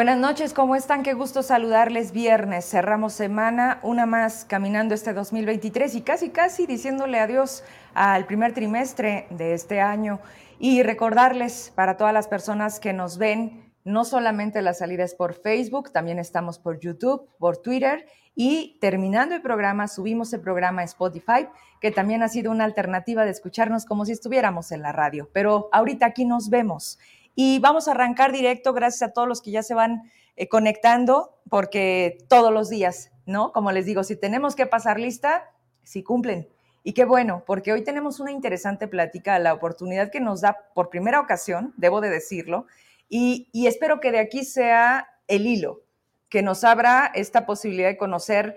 Buenas noches, ¿cómo están? Qué gusto saludarles viernes. Cerramos semana, una más caminando este 2023 y casi, casi diciéndole adiós al primer trimestre de este año. Y recordarles para todas las personas que nos ven, no solamente la salida es por Facebook, también estamos por YouTube, por Twitter y terminando el programa, subimos el programa Spotify, que también ha sido una alternativa de escucharnos como si estuviéramos en la radio. Pero ahorita aquí nos vemos. Y vamos a arrancar directo, gracias a todos los que ya se van eh, conectando, porque todos los días, ¿no? Como les digo, si tenemos que pasar lista, sí cumplen. Y qué bueno, porque hoy tenemos una interesante plática, la oportunidad que nos da por primera ocasión, debo de decirlo, y espero que de aquí sea el hilo, que nos abra esta posibilidad de conocer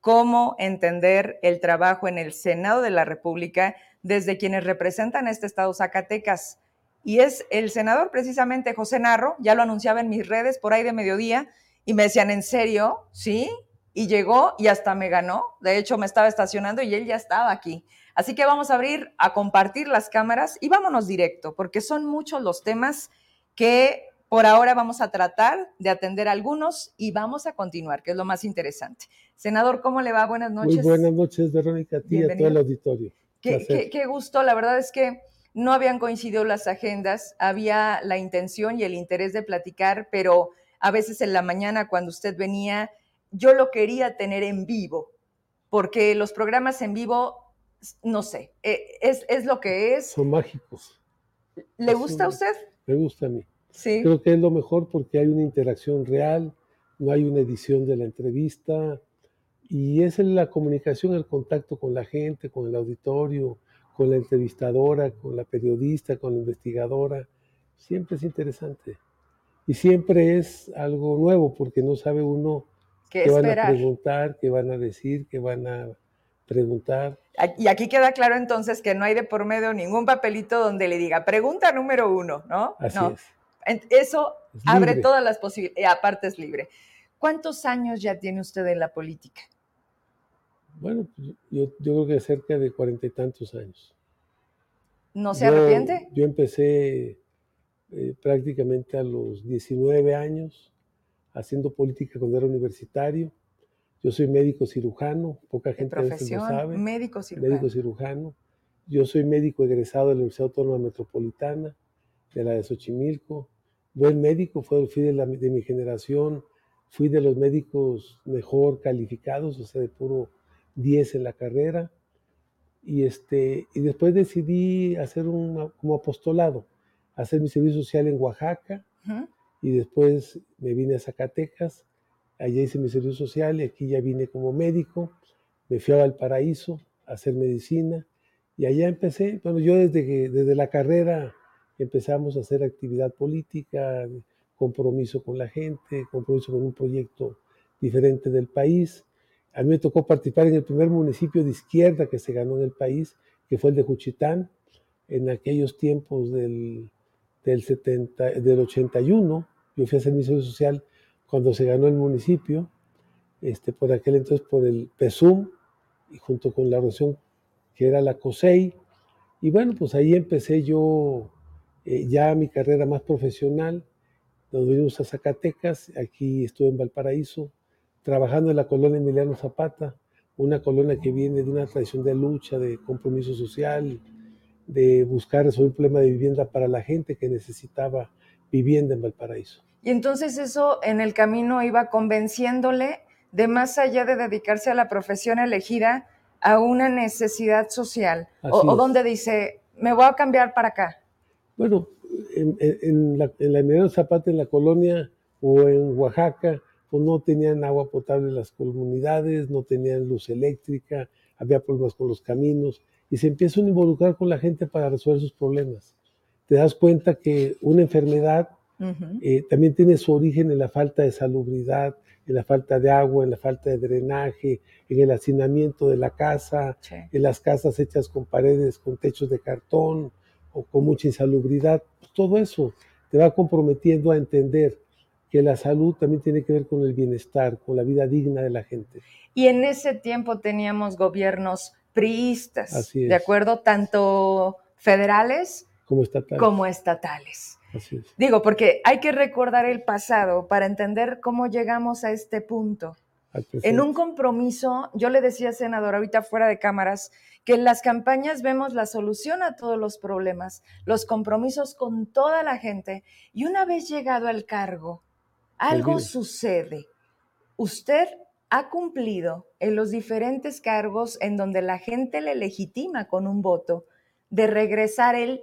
cómo entender el trabajo en el Senado de la República desde quienes representan este estado Zacatecas y es el senador precisamente José Narro, ya lo anunciaba en mis redes por ahí de mediodía, y me decían, ¿en serio? Sí, y llegó y hasta me ganó. De hecho, me estaba estacionando y él ya estaba aquí. Así que vamos a abrir a compartir las cámaras y vámonos directo, porque son muchos los temas que por ahora vamos a tratar de atender algunos y vamos a continuar, que es lo más interesante. Senador, ¿cómo le va? Buenas noches. Muy buenas noches, Verónica, a ti y a todo el auditorio. Qué, qué, gusto, la verdad es que no habían coincidido las agendas, había la intención y el interés de platicar, pero a veces en la mañana cuando usted venía, yo lo quería tener en vivo, porque los programas en vivo, no sé, eh, es, es lo que es. Son mágicos. ¿Le gusta a usted? Me gusta a mí. Sí. Creo que es lo mejor porque hay una interacción real, no hay una edición de la entrevista y es la comunicación, el contacto con la gente, con el auditorio, con la entrevistadora, con la periodista, con la investigadora. Siempre es interesante. Y siempre es algo nuevo porque no sabe uno qué, van a preguntar, qué van a decir, qué van a preguntar. Y aquí queda claro entonces que no hay de por medio ningún papelito donde le diga pregunta número uno, ¿no? Así es. Eso abre todas las posibilidades, y aparte es libre. ¿Cuántos años ya tiene usted en la política? Bueno, pues, yo, creo que cerca de cuarenta y tantos años. ¿No se arrepiente? Yo empecé eh, prácticamente a los 19 años haciendo política cuando era universitario. Yo soy médico cirujano, poca gente veces lo sabe. Médico cirujano. Médico cirujano. Yo soy médico egresado de la Universidad Autónoma Metropolitana, de la de Xochimilco. Buen médico, fui de, de mi generación, fui de los médicos mejor calificados, o sea, de puro 10 en la carrera. Y, este, y después decidí hacer un como apostolado, hacer mi servicio social en Oaxaca. Y después me vine a Zacatecas, allá hice mi servicio social y aquí ya vine como médico. Me fui a Valparaíso a hacer medicina y allá empecé, bueno, yo desde, que, desde la carrera empezamos a hacer actividad política, compromiso con la gente, compromiso con un proyecto diferente del país. A mí me tocó participar en el primer municipio de izquierda que se ganó en el país, que fue el de Juchitán, en aquellos tiempos del, del, 70, del 81. Yo fui a servicio social cuando se ganó el municipio, este, por aquel entonces por el PESUM, y junto con la organización que era la COSEI. Y bueno, pues ahí empecé yo eh, ya mi carrera más profesional. Nos vinimos a Zacatecas, aquí estuve en Valparaíso, trabajando en la colonia Emiliano Zapata, una colonia que viene de una tradición de lucha, de compromiso social, de buscar resolver un problema de vivienda para la gente que necesitaba vivienda en Valparaíso. Y entonces eso en el camino iba convenciéndole de más allá de dedicarse a la profesión elegida, a una necesidad social, o, donde dice, me voy a cambiar para acá. Bueno, en, la, en la Emiliano Zapata, en la colonia, o en Oaxaca, pues no tenían agua potable las comunidades, no tenían luz eléctrica, había problemas con los caminos y se empiezan a involucrar con la gente para resolver sus problemas. Te das cuenta que una enfermedad eh, también tiene su origen en la falta de salubridad, en la falta de agua, en la falta de drenaje, en el hacinamiento de la casa, en las casas hechas con paredes, con techos de cartón o con mucha insalubridad. todo eso te va comprometiendo a entender que la salud también tiene que ver con el bienestar, con la vida digna de la gente. Y en ese tiempo teníamos gobiernos priistas, ¿de acuerdo? Tanto federales como estatales. Como estatales. Digo, porque hay que recordar el pasado para entender cómo llegamos a este punto. En un compromiso, yo le decía, senador, ahorita fuera de cámaras, que en las campañas vemos la solución a todos los problemas, los compromisos con toda la gente, y una vez llegado al cargo, algo sucede. Usted ha cumplido en los diferentes cargos en donde la gente le legitima con un voto de regresar él,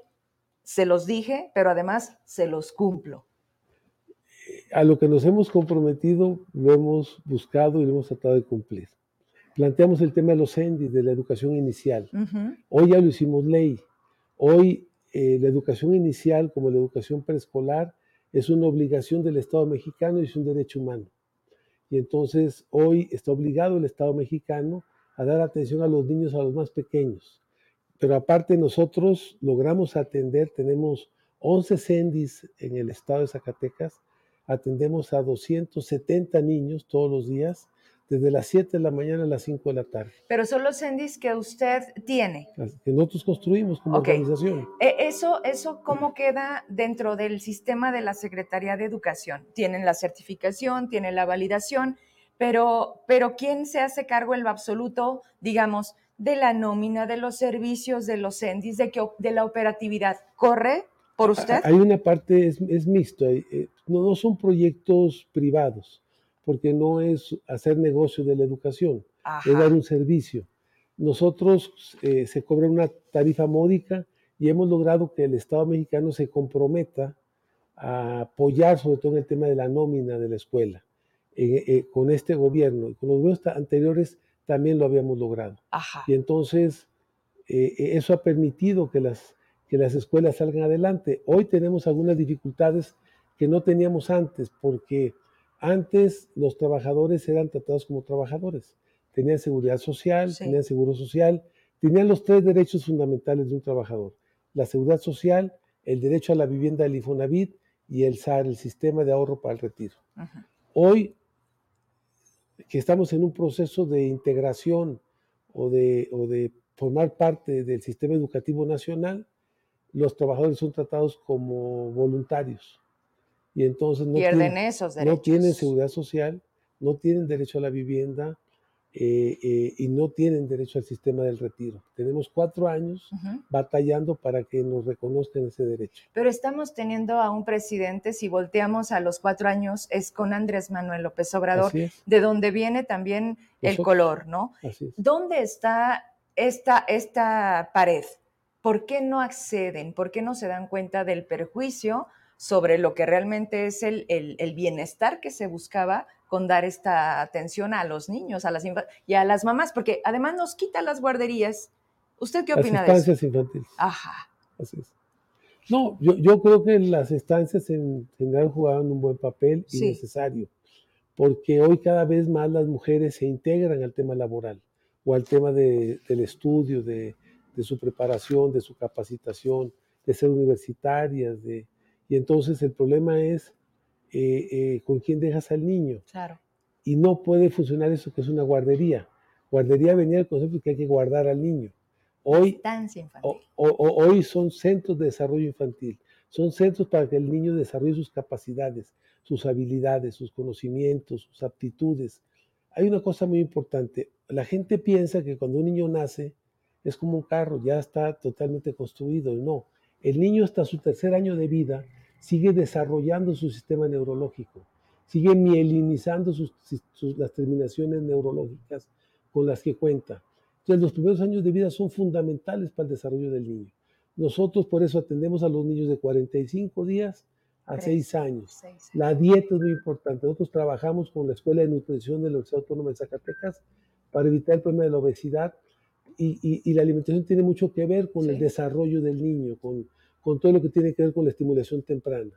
se los dije, pero además se los cumplo. A lo que nos hemos comprometido lo hemos buscado y lo hemos tratado de cumplir. Planteamos el tema de los ENDI, de la educación inicial. Hoy ya lo hicimos ley. Hoy eh, la educación inicial, como la educación preescolar, es una obligación del Estado mexicano y es un derecho humano. Y entonces hoy está obligado el Estado mexicano a dar atención a los niños, a los más pequeños. Pero aparte nosotros logramos atender, tenemos 11 CENDIS en el estado de Zacatecas, atendemos a 270 niños todos los días desde las 7 de la mañana a las 5 de la tarde. Pero son los CENDIS que usted tiene. Que nosotros construimos como organización. E, ¿Eso, ¿Eso cómo queda dentro del sistema de la Secretaría de Educación? Tienen la certificación, tienen la validación, pero, pero ¿quién se hace cargo en lo absoluto, digamos, de la nómina, de los servicios, de los CENDIS, de, que, de la operatividad? ¿Corre por usted? Hay una parte, es, es mixto, eh, no, no son proyectos privados porque no es hacer negocio de la educación, es dar un servicio. Nosotros eh, se cobra una tarifa módica y hemos logrado que el Estado mexicano se comprometa a apoyar sobre todo en el tema de la nómina de la escuela. Eh, eh, con este gobierno y con los gobiernos anteriores también lo habíamos logrado. Y entonces eso ha permitido que las, que las escuelas salgan adelante. Hoy tenemos algunas dificultades que no teníamos antes porque antes los trabajadores eran tratados como trabajadores. Tenían seguridad social, tenían seguro social, tenían los tres derechos fundamentales de un trabajador. La seguridad social, el derecho a la vivienda del Infonavit y el SAR, el sistema de ahorro para el retiro. Hoy, que estamos en un proceso de integración o de, o de formar parte del sistema educativo nacional, los trabajadores son tratados como voluntarios y entonces no pierden tienen, esos derechos. No tienen seguridad social, no tienen derecho a la vivienda eh, eh, y no tienen derecho al sistema del retiro. Tenemos cuatro años batallando para que nos reconozcan ese derecho. Pero estamos teniendo a un presidente, si volteamos a los cuatro años, es con Andrés Manuel López Obrador, de donde viene también el color, ¿no? Así es. ¿Dónde está esta, esta pared? ¿Por qué no acceden? ¿Por qué no se dan cuenta del perjuicio? Sobre lo que realmente es el, bienestar que se buscaba con dar esta atención a los niños a las y a las mamás, porque además nos quita las guarderías. ¿Usted qué opina de eso? Las estancias infantiles. Ajá. Así es. No, yo, creo que las estancias en general jugaban un buen papel y necesario, porque hoy cada vez más las mujeres se integran al tema laboral o al tema del estudio, de, de su preparación, de su capacitación, de ser universitarias, de, y entonces el problema es eh, eh, con quién dejas al niño. Claro. Y no puede funcionar eso que es una guardería. Guardería venía el concepto de que hay que guardar al niño. Hoy, hoy son centros de desarrollo infantil. Son centros para que el niño desarrolle sus capacidades, sus habilidades, sus conocimientos, sus aptitudes. Hay una cosa muy importante. La gente piensa que cuando un niño nace es como un carro, ya está totalmente construido. No, el niño hasta su tercer año de vida sigue desarrollando su sistema neurológico, sigue mielinizando sus, las terminaciones neurológicas con las que cuenta. Entonces los primeros años de vida son fundamentales para el desarrollo del niño. Nosotros por eso atendemos a los niños de 45 días a 6 años. La dieta es muy importante. Nosotros trabajamos con la Escuela de Nutrición de la Universidad Autónoma de Zacatecas para evitar el problema de la obesidad y, la alimentación tiene mucho que ver con el desarrollo del niño, con, con todo lo que tiene que ver con la estimulación temprana.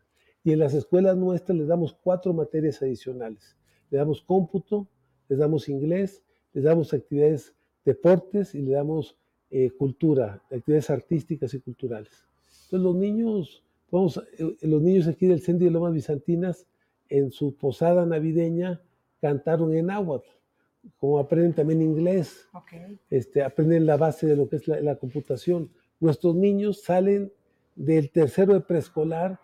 Y en las escuelas nuestras les damos cuatro materias adicionales. Le damos cómputo, les damos inglés, les damos actividades, deportes y le damos eh, cultura, actividades artísticas y culturales. Entonces los niños, vamos, eh, los niños aquí del Centro de Lomas Bizantinas, en su posada navideña, cantaron en náhuatl como aprenden también inglés, este, aprenden la base de lo que es la, computación. Nuestros niños salen del tercero de preescolar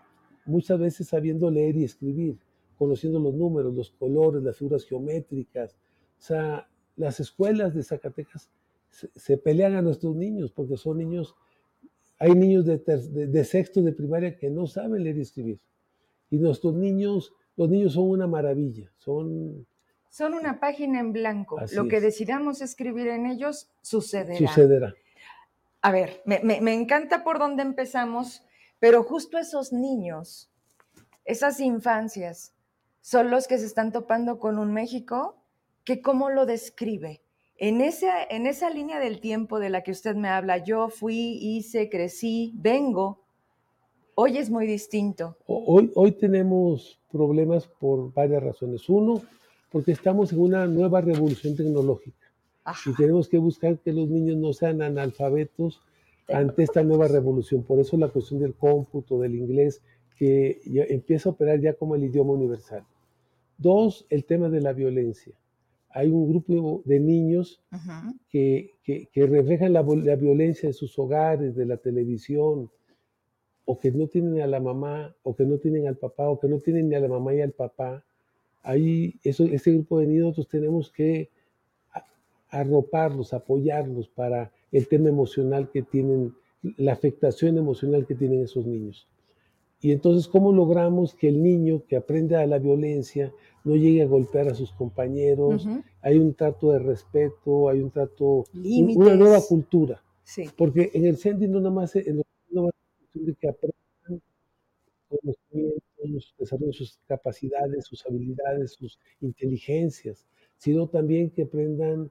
muchas veces sabiendo leer y escribir, conociendo los números, los colores, las figuras geométricas. O sea, las escuelas de Zacatecas se, pelean a nuestros niños porque son niños, hay niños de, de, sexto de primaria que no saben leer y escribir. Y nuestros niños, los niños son una maravilla, son... Son una página en blanco. Lo que decidamos escribir en ellos sucederá. Sucederá. A ver, me, me encanta por dónde empezamos, pero justo esos niños, esas infancias, son los que se están topando con un México que cómo lo describe. En esa, en esa línea del tiempo de la que usted me habla, yo fui, hice, crecí, vengo, hoy es muy distinto. Hoy, hoy tenemos problemas por varias razones. Uno, porque estamos en una nueva revolución tecnológica y tenemos que buscar que los niños no sean analfabetos ante esta nueva revolución. Por eso la cuestión del cómputo, del inglés, que empieza a operar ya como el idioma universal. Dos, el tema de la violencia hay un grupo de niños que, reflejan la, violencia de sus hogares, de la televisión, o que no tienen a la mamá, o que no tienen al papá, o que no tienen ni a la mamá y al papá. Ahí, eso, ese grupo de niños nosotros tenemos que arroparlos, apoyarlos para el tema emocional que tienen, la afectación emocional que tienen esos niños. Y entonces, ¿cómo logramos que el niño que aprende a la violencia no llegue a golpear a sus compañeros? Hay un trato de respeto, hay un trato, una nueva cultura. Porque en el sending no nada más es de que aprendan conocimientos, desarrollen sus capacidades, sus habilidades, sus inteligencias, sino también que aprendan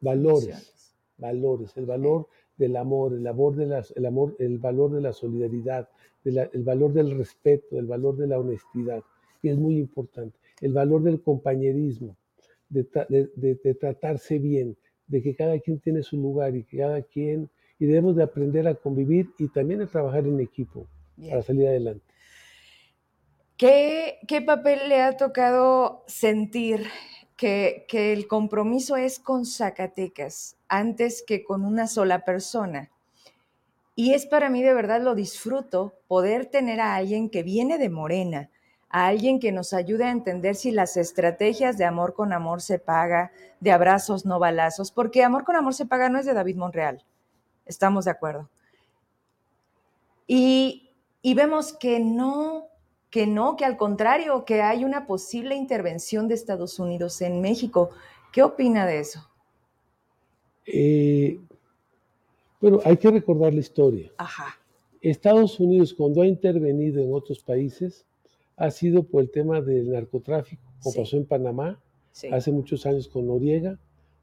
valores, valores, el valor del amor, el, amor de las, el, amor, el valor de la solidaridad, el valor del respeto, el valor de la honestidad, que es muy importante, el valor del compañerismo, de, tratarse bien, de que cada quien tiene su lugar y que cada quien, y debemos de aprender a convivir y también a trabajar en equipo para salir adelante. ¿Qué, ¿Qué, papel le ha tocado sentir que, que el compromiso es con Zacatecas antes que con una sola persona? Y es para mí de verdad lo disfruto poder tener a alguien que viene de Morena, a alguien que nos ayude a entender si las estrategias de amor con amor se paga, de abrazos no balazos, porque amor con amor se paga no es de David Monreal. Estamos de acuerdo. Y, y vemos que no, que no, que al contrario, que hay una posible intervención de Estados Unidos en México. ¿Qué opina de eso? Eh, bueno, hay que recordar la historia. Estados Unidos, cuando ha intervenido en otros países, ha sido por el tema del narcotráfico, como pasó en Panamá hace muchos años con Noriega,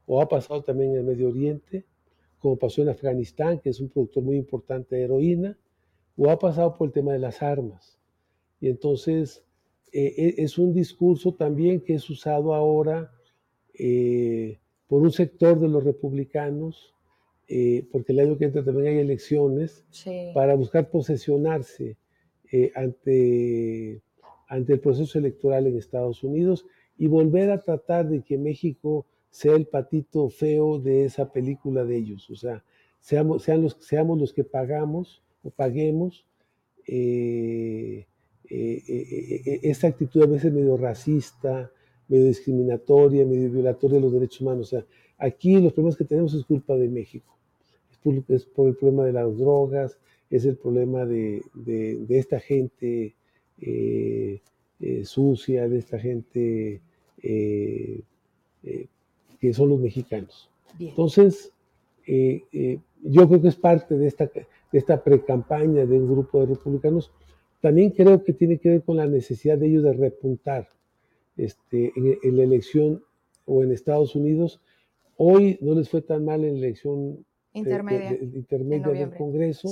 o ha pasado también en el Medio Oriente, como pasó en Afganistán, que es un productor muy importante de heroína, o ha pasado por el tema de las armas. Y entonces eh, e, es un discurso también que es usado ahora eh, por un sector de los republicanos eh, porque el año que entra también hay elecciones, para buscar posesionarse eh, ante, ante el proceso electoral en Estados Unidos y volver a tratar de que México sea el patito feo de esa película de ellos. O sea, seamos, sean los, seamos los que pagamos o paguemos eh, esta actitud a veces medio racista, medio discriminatoria, medio violatoria de los derechos humanos. O sea, aquí los problemas que tenemos es culpa de México es por el problema de las drogas, es el problema de, esta gente eh, eh, sucia, de esta gente eh, que son los mexicanos. Entonces, yo creo que es parte de esta, de esta pre-campaña de un grupo de republicanos. También creo que tiene que ver con la necesidad de ellos de repuntar este, en, en la elección o en Estados Unidos. Hoy no les fue tan mal en la elección intermedia, del Congreso,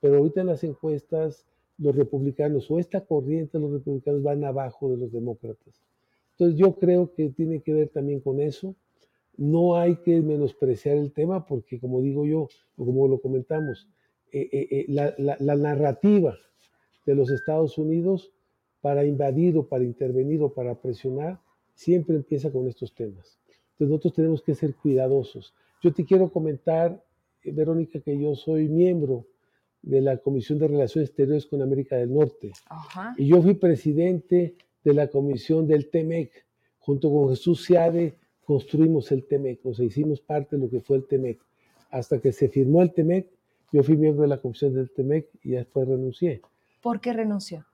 pero ahorita en las encuestas los republicanos o esta corriente de los republicanos van abajo de los demócratas. Entonces yo creo que tiene que ver también con eso. No hay que menospreciar el tema porque, como digo yo, o como lo comentamos, eh, eh, eh, la, la narrativa de los Estados Unidos para invadir o para intervenir o para presionar siempre empieza con estos temas. Entonces nosotros tenemos que ser cuidadosos. Yo te quiero comentar Verónica, que yo soy miembro de la Comisión de Relaciones Exteriores con América del Norte. Y yo fui presidente de la Comisión del TEMEC. Junto con Jesús Seade construimos el TEMEC, o sea, hicimos parte de lo que fue el TEMEC. Hasta que se firmó el TEMEC, yo fui miembro de la Comisión del TEMEC y después renuncié. ¿Por qué renunció?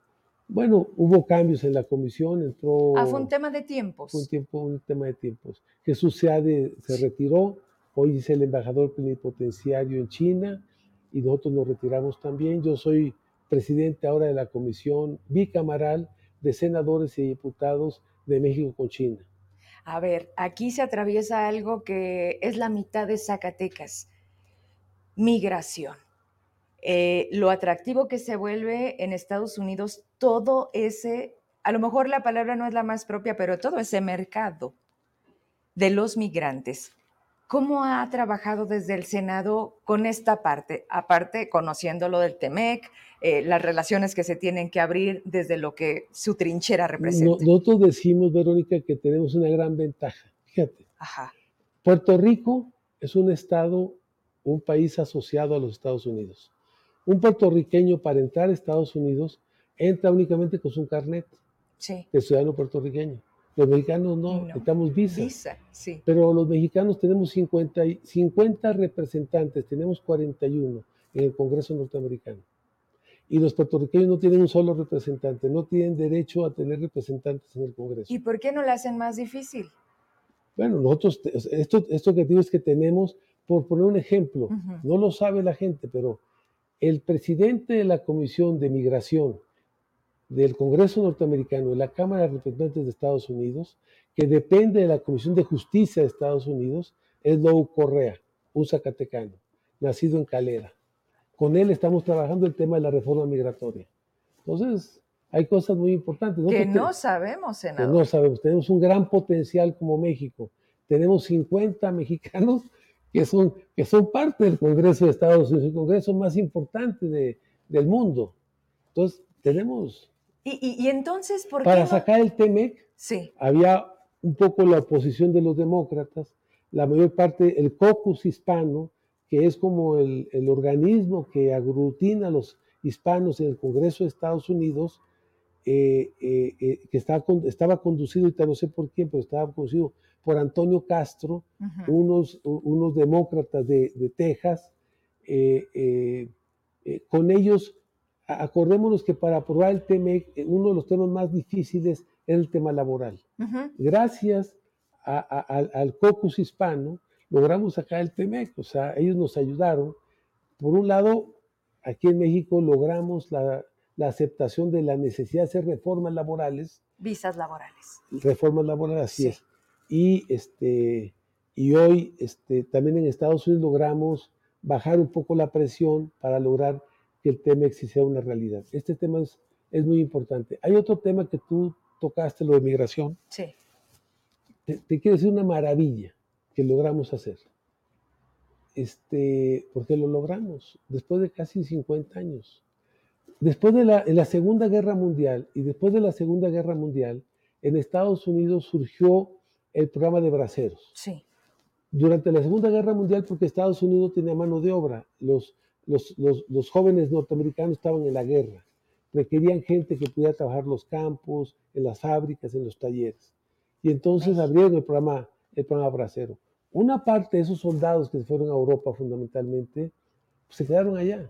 Bueno, hubo cambios en la comisión, entró... Ah, fue un tema de tiempos. Fue un, tiempo, un tema de tiempos. Jesús Seade se retiró, hoy es el embajador plenipotenciario en China y nosotros nos retiramos también. Yo soy presidente ahora de la comisión bicamaral de senadores y diputados de México con China. A ver, aquí se atraviesa algo que es la mitad de Zacatecas, migración. Eh, lo atractivo que se vuelve en Estados Unidos todo ese, a lo mejor la palabra no es la más propia, pero todo ese mercado de los migrantes. ¿Cómo ha trabajado desde el Senado con esta parte? Aparte, conociendo lo del TEMEC, eh, las relaciones que se tienen que abrir desde lo que su trinchera representa. nosotros decimos, Verónica, que tenemos una gran ventaja. Fíjate. Puerto Rico es un estado, un país asociado a los Estados Unidos. Un puertorriqueño para entrar a Estados Unidos entra únicamente con su carnet de ciudadano puertorriqueño. Los mexicanos no, necesitamos visa. Visa, sí. Pero los mexicanos tenemos 50, 50 representantes, tenemos 41 en el Congreso norteamericano. Y los puertorriqueños no tienen un solo representante, no tienen derecho a tener representantes en el Congreso. ¿Y por qué no lo hacen más difícil? Bueno, nosotros, esto, esto que digo es que tenemos, por poner un ejemplo, no lo sabe la gente, pero el presidente de la Comisión de Migración del Congreso norteamericano y la Cámara de Representantes de Estados Unidos, que depende de la Comisión de Justicia de Estados Unidos, es Lou Correa, un zacatecano, nacido en Calera. Con él estamos trabajando el tema de la reforma migratoria. Entonces, hay cosas muy importantes. Que no sabemos, senador. Que no sabemos. Tenemos un gran potencial como México. Tenemos 50 mexicanos que son, que son parte del Congreso de Estados Unidos, el Congreso más importante de, del mundo. Entonces, tenemos y, entonces, ¿por qué Para sacar el TEMEC, sí. había un poco la oposición de los demócratas, la mayor parte, el caucus hispano, que es como el, el organismo que aglutina a los hispanos en el Congreso de Estados Unidos, eh, eh, eh, que estaba, estaba conducido, y no sé por quién, pero estaba conducido por Antonio Castro, unos, unos demócratas de, de Texas. con ellos acordémonos que para aprobar el TEMEC, eh, uno de los temas más difíciles es el tema laboral. Gracias al caucus hispano, logramos sacar el TEMEC, o sea, ellos nos ayudaron. Por un lado, aquí en México logramos la, aceptación de la necesidad de hacer reformas laborales. Visas laborales. Reformas laborales, así es. Y, este, y hoy este, también en Estados Unidos logramos bajar un poco la presión para lograr que el tema sea una realidad. Este tema es, es muy importante. Hay otro tema que tú tocaste, lo de migración. Sí. Te, quiero decir una maravilla que logramos hacer. Este, porque lo logramos después de casi 50 años. Después de la, en la Segunda Guerra Mundial y después de la Segunda Guerra Mundial, en Estados Unidos surgió el programa de braceros. Sí. Durante la Segunda Guerra Mundial, porque Estados Unidos tenía mano de obra, los, los, jóvenes norteamericanos estaban en la guerra, requerían gente que pudiera trabajar los campos, en las fábricas, en los talleres. Y entonces abrieron el programa, el programa Bracero. Una parte de esos soldados que se fueron a Europa fundamentalmente, pues, se quedaron allá.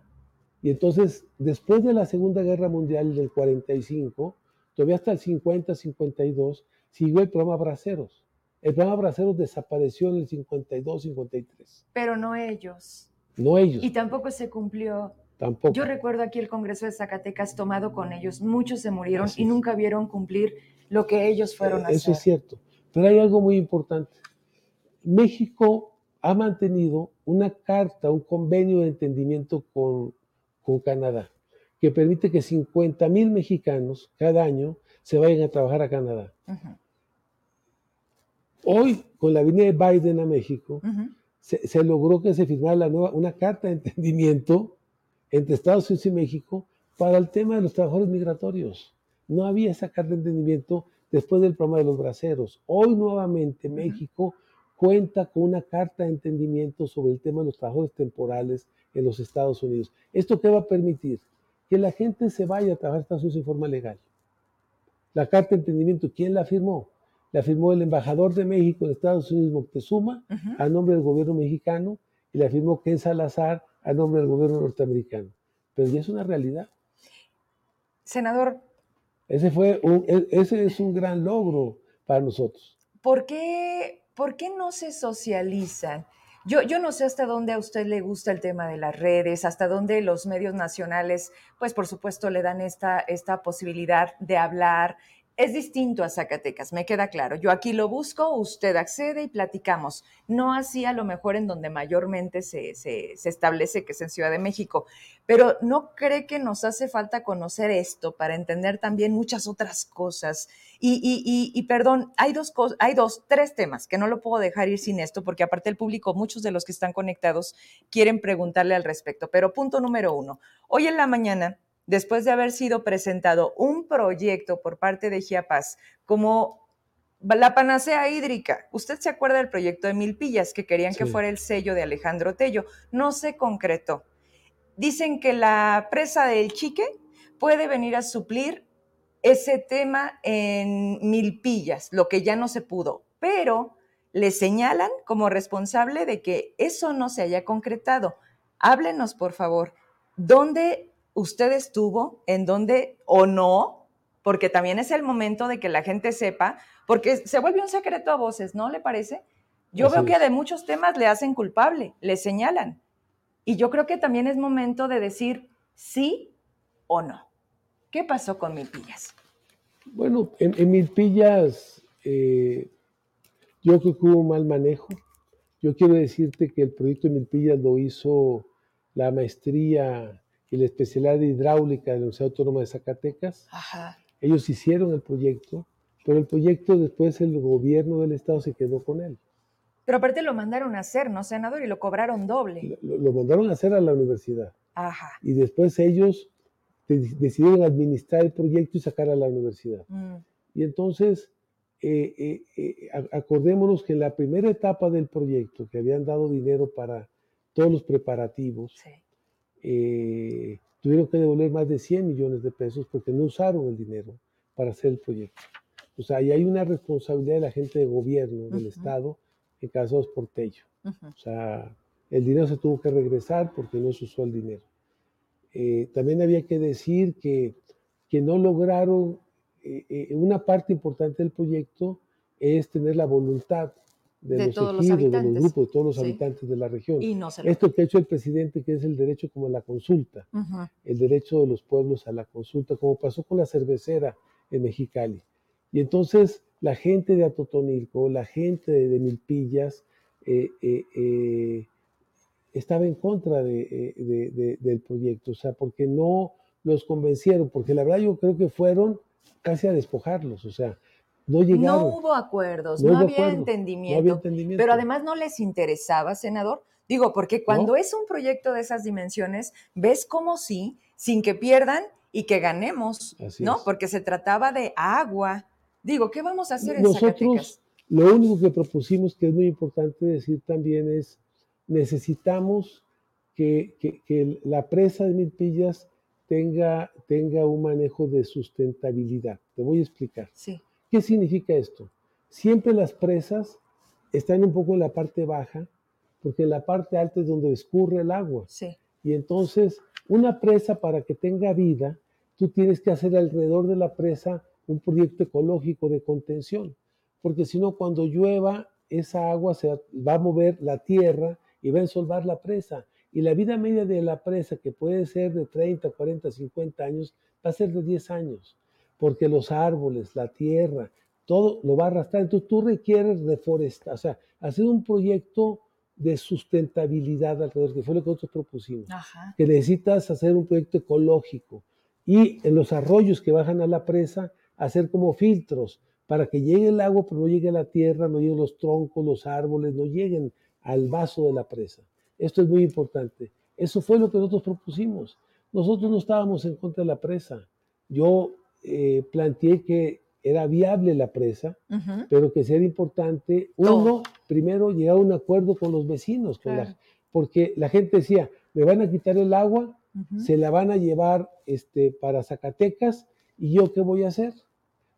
Y entonces, después de la Segunda Guerra Mundial del 45, todavía hasta el 50, 52, siguió el programa Braceros. El programa Braceros desapareció en el 52, 53. Pero no ellos. No ellos. Y tampoco se cumplió. Tampoco. Yo recuerdo aquí el Congreso de Zacatecas tomado con ellos. Muchos se murieron y nunca vieron cumplir lo que ellos fueron a hacer. Eso es cierto. Pero hay algo muy importante. México ha mantenido una carta, un convenio de entendimiento con, con Canadá, que permite que 50 mil mexicanos cada año se vayan a trabajar a Canadá. Hoy, con la venida de Biden a México, se, logró que se firmara la nueva, una carta de entendimiento entre Estados Unidos y México para el tema de los trabajadores migratorios. No había esa carta de entendimiento después del programa de los braceros. Hoy nuevamente México cuenta con una carta de entendimiento sobre el tema de los trabajadores temporales en los Estados Unidos. ¿Esto qué va a permitir? Que la gente se vaya a trabajar en Estados Unidos en forma legal. La carta de entendimiento, ¿quién la firmó? La firmó el embajador de México en Estados Unidos, Moctezuma, a nombre del gobierno mexicano, y la firmó Ken Salazar a nombre del gobierno norteamericano. Pero ya es una realidad. Senador. Ese, fue e, ese es un gran logro para nosotros. ¿Por qué, por qué no se socializan? Yo, yo, no sé hasta dónde a usted le gusta el tema de las redes, hasta dónde los medios nacionales, pues por supuesto le dan esta, esta posibilidad de hablar es distinto a Zacatecas, me queda claro. Yo aquí lo busco, usted accede y platicamos. No así a lo mejor en donde mayormente se, establece, que es en Ciudad de México. Pero ¿no cree que nos hace falta conocer esto para entender también muchas otras cosas? Y, y, perdón, hay dos, hay dos, tres temas que no lo puedo dejar ir sin esto, porque aparte el público, muchos de los que están conectados quieren preguntarle al respecto. Pero punto número uno, hoy en la mañana después de haber sido presentado un proyecto por parte de Chiapas como la panacea hídrica. Usted se acuerda del proyecto de Milpillas, que querían que fuera el sello de Alejandro Tello. No se concretó. Dicen que la presa del Chique puede venir a suplir ese tema en Milpillas, lo que ya no se pudo, pero le señalan como responsable de que eso no se haya concretado. Háblenos, por favor, ¿dónde usted estuvo, en dónde o no, porque también es el momento de que la gente sepa, porque se vuelve un secreto a voces, ¿no le parece? Yo veo que de muchos temas le hacen culpable, le señalan. Y yo creo que también es momento de decir sí o no. ¿Qué pasó con Milpillas? Bueno, en, Milpillas eh, yo creo que hubo un mal manejo. Yo quiero decirte que el proyecto de Milpillas lo hizo la maestría y la especialidad de hidráulica de la Universidad Autónoma de Zacatecas. Ellos hicieron el proyecto, pero el proyecto después el gobierno del estado se quedó con él. Pero aparte lo mandaron a hacer, ¿no, senador? Y lo cobraron doble. Lo, mandaron a hacer a la universidad. Ajá. Y después ellos decidieron administrar el proyecto y sacar a la universidad. Mm. Y entonces, eh, eh, eh, acordémonos que en la primera etapa del proyecto, que habían dado dinero para todos los preparativos, sí. Eh, tuvieron que devolver más de 100 millones de pesos porque no usaron el dinero para hacer el proyecto. O sea, ahí hay una responsabilidad de la gente de gobierno, del Estado, en casos por Tello. O sea, el dinero se tuvo que regresar porque no se usó el dinero. Eh, también había que decir que, que no lograron, eh, una parte importante del proyecto es tener la voluntad de, los todos ejidos, de los grupos, de todos los habitantes de la región. Esto que ha hecho el presidente, que es el derecho como la consulta, el derecho de los pueblos a la consulta, como pasó con la cervecera en Mexicali. Y entonces la gente de Atotonilco, la gente de, Milpillas, eh, eh, eh, estaba en contra de, del proyecto, o sea, porque no los convencieron, porque la verdad yo creo que fueron casi a despojarlos, o sea, no, hubo acuerdos, no, había, entendimiento, Pero además no les interesaba, senador. Digo, porque cuando es un proyecto de esas dimensiones, ves como sí, sin que pierdan y que ganemos, ¿no? Porque se trataba de agua. Digo, ¿qué vamos a hacer en Nosotros, Lo único que propusimos, que es muy importante decir también, es necesitamos que, que, la presa de Milpillas tenga, tenga un manejo de sustentabilidad. Te voy a explicar. Sí. ¿Qué significa esto? Siempre las presas están un poco en la parte baja, porque en la parte alta es donde escurre el agua. Sí. Y entonces, una presa para que tenga vida, tú tienes que hacer alrededor de la presa un proyecto ecológico de contención, porque si no, cuando llueva, esa agua se va a mover la tierra y va a ensolvar la presa. Y la vida media de la presa, que puede ser de 30, 40, 50 años, va a ser de 10 años porque los árboles, la tierra, todo lo va a arrastrar. Entonces tú requieres reforestar, o sea, hacer un proyecto de sustentabilidad alrededor, que fue lo que nosotros propusimos. Que necesitas hacer un proyecto ecológico y en los arroyos que bajan a la presa, hacer como filtros para que llegue el agua, pero no llegue a la tierra, no lleguen los troncos, los árboles, no lleguen al vaso de la presa. Esto es muy importante. Eso fue lo que nosotros propusimos. Nosotros no estábamos en contra de la presa. Yo eh, planteé que era viable la presa, pero que sería importante, uno, primero llegar a un acuerdo con los vecinos, porque la gente decía, me van a quitar el agua, se la van a llevar este, para Zacatecas, ¿y yo qué voy a hacer?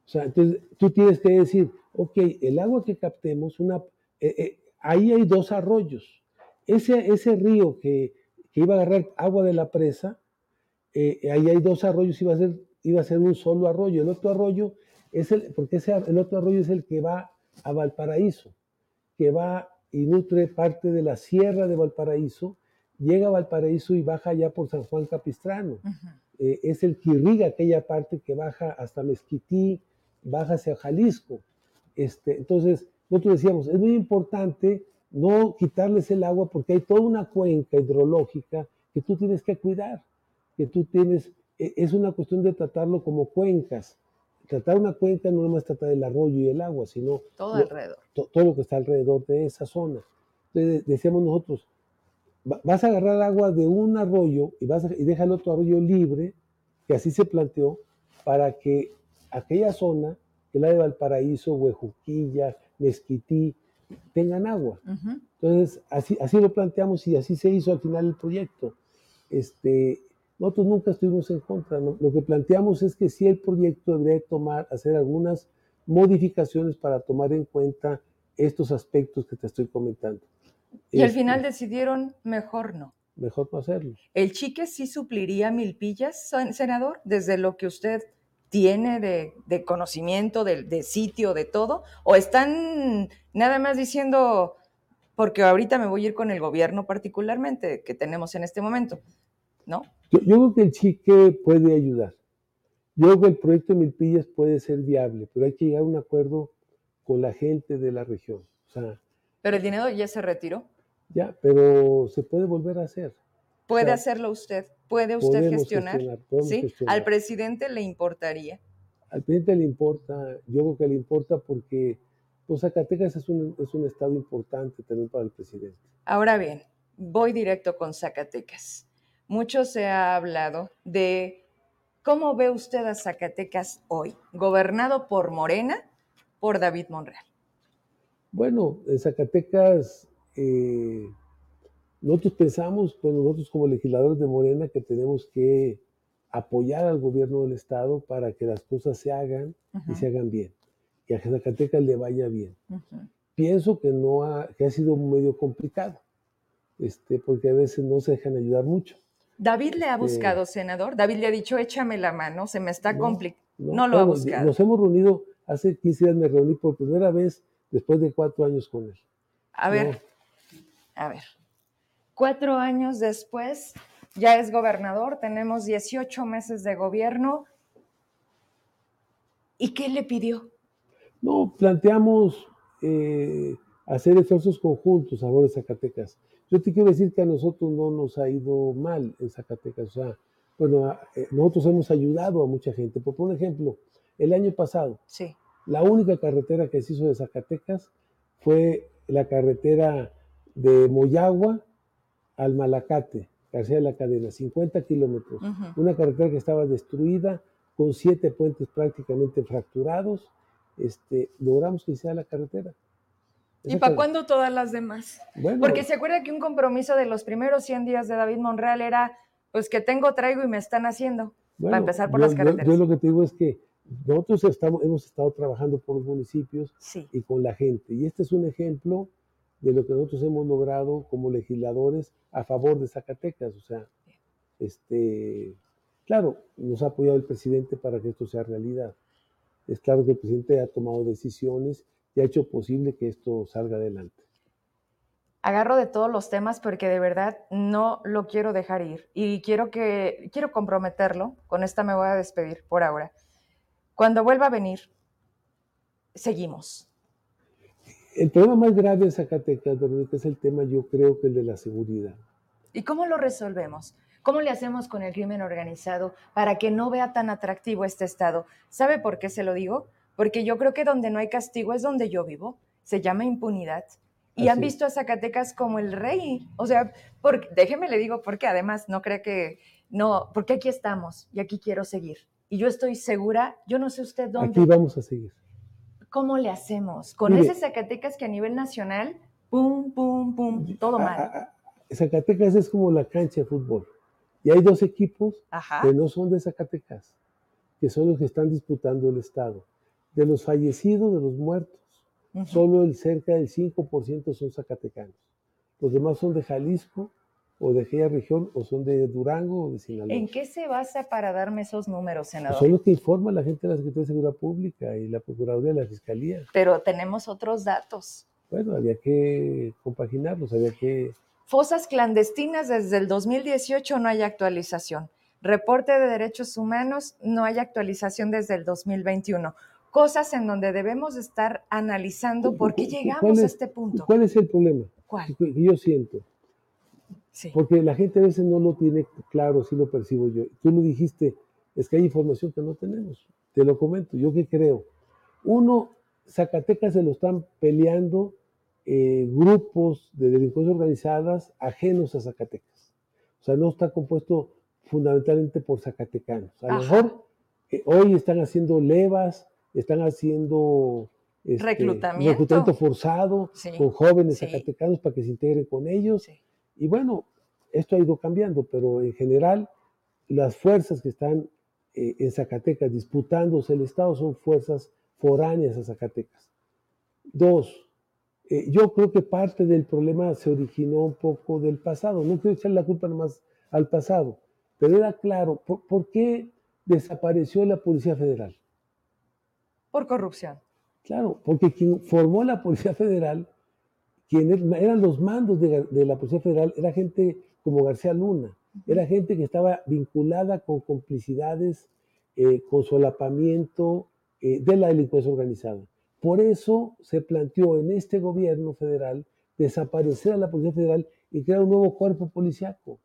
O sea, entonces tú tienes que decir, ok, el agua que captemos, una, eh, eh, ahí hay dos arroyos. Ese, ese río que, iba a agarrar agua de la presa, eh, ahí hay dos arroyos, iba a, ser, iba a ser un solo arroyo. El otro arroyo es el, porque ese, el otro arroyo es el que va a Valparaíso, que va y nutre parte de la sierra de Valparaíso, llega a Valparaíso y baja ya por San Juan Capistrano. es el que irriga aquella parte que baja hasta Mezquití, baja hacia Jalisco. Este, entonces, nosotros decíamos, es muy importante no quitarles el agua porque hay toda una cuenca hidrológica que tú tienes que cuidar, que tú tienes, es una cuestión de tratarlo como cuencas. Tratar una cuenca no nomás trata del arroyo y el agua, sino todo alrededor. todo lo que está alrededor de esa zona. Entonces decíamos nosotros, vas a agarrar agua de un arroyo y, vas y deja el otro arroyo libre, que así se planteó, para que aquella zona, que la de Valparaíso, Huejuquilla, Mezquití, tengan agua. Entonces, así, así lo planteamos y así se hizo al final el proyecto. Este, nosotros nunca estuvimos en contra. Lo que planteamos es que si el proyecto debería tomar, hacer algunas modificaciones para tomar en cuenta estos aspectos que te estoy comentando. Y al final este, decidieron mejor no. Mejor no hacerlo. ¿El chique sí supliría milpillas, senador, desde lo que usted tiene de, conocimiento de, sitio, de todo? ¿O están nada más diciendo, porque ahorita me voy a ir con el gobierno particularmente que tenemos en este momento, ¿no? Yo, creo que el chique puede ayudar. Yo creo que el proyecto de Milpillas puede ser viable, pero hay que llegar a un acuerdo con la gente de la región. pero el dinero ya se retiró. Ya, pero se puede volver a hacer. ¿Puede hacerlo usted? ¿Puede usted gestionar? ¿Sí? ¿Al presidente le importaría? Al presidente le importa, yo creo que le importa porque pues, Zacatecas es un, es un estado importante también para el presidente. Ahora bien, voy directo con Zacatecas. Mucho se ha hablado de cómo ve usted a Zacatecas hoy, gobernado por Morena, por David Monreal. Bueno, en Zacatecas eh, nosotros pensamos, pues nosotros como legisladores de Morena, que tenemos que apoyar al gobierno del Estado para que las cosas se hagan y se hagan bien, y a Zacatecas le vaya bien. Pienso que, no ha, que ha sido medio complicado, este, porque a veces no se dejan ayudar mucho. David le ha buscado, senador. David le ha dicho, échame la mano, se me está complicando. No, lo ha buscado. Nos hemos reunido, hace 15 días me reuní por primera vez después de cuatro años con él. A ver, a ver. Cuatro años después, ya es gobernador, tenemos 18 meses de gobierno. ¿Y qué le pidió? No, planteamos eh, hacer esfuerzos conjuntos en Zacatecas. Yo te quiero decir que a nosotros no nos ha ido mal en Zacatecas. O sea, bueno, eh, nosotros hemos ayudado a mucha gente. Por, por ejemplo, el año pasado, sí. la única carretera que se hizo de Zacatecas fue la carretera de Moyagua al Malacate, García de la Cadena, 50 kilómetros. Una carretera que estaba destruida, con siete puentes prácticamente fracturados. Este, logramos que sea la carretera. ¿Y para cuándo todas las demás? Porque se acuerda que un compromiso de los primeros 100 días de David Monreal era, pues que tengo, traigo y me están haciendo, para empezar por las carreteras. Yo, lo que te digo es que nosotros estamos, hemos estado trabajando por los municipios y con la gente. Y este es un ejemplo de lo que nosotros hemos logrado como legisladores a favor de Zacatecas. O sea, este, claro, nos ha apoyado el presidente para que esto sea realidad. Es claro que el presidente ha tomado decisiones y ha hecho posible que esto salga adelante. Agarro de todos los temas porque de verdad no lo quiero dejar ir y quiero que quiero comprometerlo. Con esta me voy a despedir por ahora. Cuando vuelva a venir, seguimos el problema más grave en Zacatecas, Verónica, es el tema, yo creo que el de la seguridad. ¿Y cómo lo resolvemos? ¿Cómo le hacemos con el crimen organizado para que no vea tan atractivo este estado? ¿Sabe por qué se lo digo? Porque yo creo que donde no hay castigo es donde yo vivo. Se llama impunidad. Y han visto a Zacatecas como el rey. O sea, déjeme le digo porque además no cree que, no, porque aquí estamos y aquí quiero seguir. y yo estoy segura, yo no sé usted dónde. Aquí vamos a seguir. ¿Cómo le hacemos? Con ese Zacatecas que a nivel nacional, pum, pum, pum, todo mal. Zacatecas es como la cancha de fútbol. Y hay dos equipos que no son de Zacatecas, que son los que están disputando el Estado. De los fallecidos, de los muertos, solo el cerca del 5% son zacatecanos. Los demás son de Jalisco o de aquella región o son de Durango o de Sinaloa. ¿En qué se basa para darme esos números, senador? son los que informa la gente de la Secretaría de Seguridad Pública y la Procuraduría de la Fiscalía. Pero tenemos otros datos. Bueno, había que compaginarlos, había que... Fosas clandestinas desde el 2018 no hay actualización. Reporte de derechos humanos no hay actualización desde el 2021 cosas en donde debemos estar analizando por qué llegamos a este punto. ¿Cuál es el problema? ¿Cuál? Que yo siento. Sí. Porque la gente a veces no lo tiene claro, así lo percibo yo. Tú lo dijiste, es que hay información que no tenemos. Te lo comento, yo qué creo. Uno, Zacatecas se lo están peleando eh, grupos de delincuencias organizadas ajenos a Zacatecas. O sea, no está compuesto fundamentalmente por zacatecanos. A lo mejor eh, hoy están haciendo levas, están haciendo este, reclutamiento. forzado con jóvenes zacatecanos para que se integren con ellos. Y bueno, esto ha ido cambiando, pero en general las fuerzas que están eh, en Zacatecas disputándose el Estado son fuerzas foráneas a Zacatecas. Dos, eh, yo creo que parte del problema se originó un poco del pasado. No quiero echar la culpa nomás al pasado, pero era claro, por qué desapareció la Policía Federal? Por corrupción. Claro, porque quien formó la Policía Federal, quien er, eran los mandos de, la Policía Federal, era gente como García Luna, era gente que estaba vinculada con complicidades, eh, con solapamiento eh, de la delincuencia organizada. Por eso se planteó en este gobierno federal desaparecer a la Policía Federal y crear un nuevo cuerpo policiaco.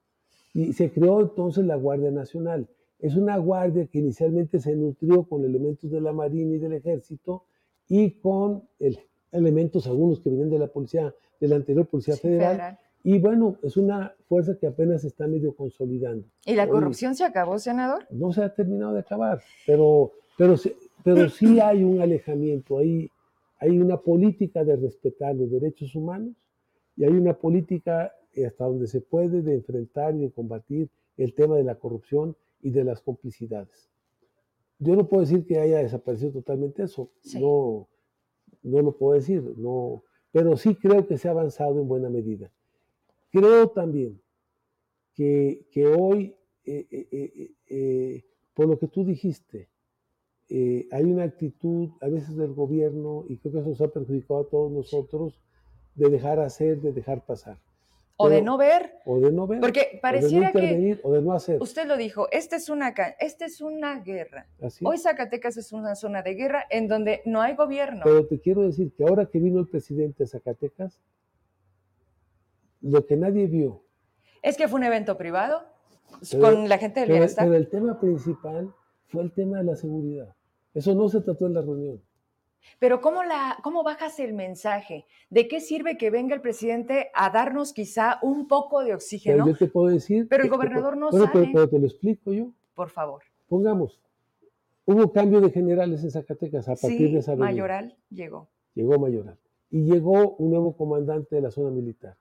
Y se creó entonces la Guardia Nacional. Es una guardia que inicialmente se nutrió con elementos de la Marina y del Ejército y con elementos algunos que vienen de la policía, de la anterior Policía federal, Y bueno, es una fuerza que apenas está medio consolidando. ¿Y la corrupción se acabó, senador? No se ha terminado de acabar, pero, pero, pero sí hay un alejamiento, hay, hay una política de respetar los derechos humanos y hay una política eh, hasta donde se puede de enfrentar y de combatir el tema de la corrupción y de las complicidades. Yo no puedo decir que haya desaparecido totalmente eso, no, no lo puedo decir, no, pero sí creo que se ha avanzado en buena medida. Creo también que, que hoy, eh, eh, eh, por lo que tú dijiste, hay una actitud a veces del gobierno, y creo que eso nos ha perjudicado a todos nosotros, de dejar hacer, de dejar pasar. O de no ver. O de no ver. Porque pareciera que. O de no hacer. Usted lo dijo, esta es una, esta es una guerra. Hoy Zacatecas es una zona de guerra en donde no hay gobierno. Pero te quiero decir que ahora que vino el presidente de Zacatecas, lo que nadie vio. Es que fue un evento privado con la gente del bienestar. Pero el tema principal fue el tema de la seguridad. Eso no se trató en la reunión. Pero ¿cómo, la, ¿cómo bajas el mensaje? ¿De qué sirve que venga el presidente a darnos quizá un poco de oxígeno? Pero yo te puedo decir... Pero el gobernador no sabe. Pero, te lo explico yo. Por favor. Pongamos, hubo cambio de generales en Zacatecas a partir de esa Mayoral llegó. Llegó Mayoral. Y llegó un nuevo comandante de la zona militar.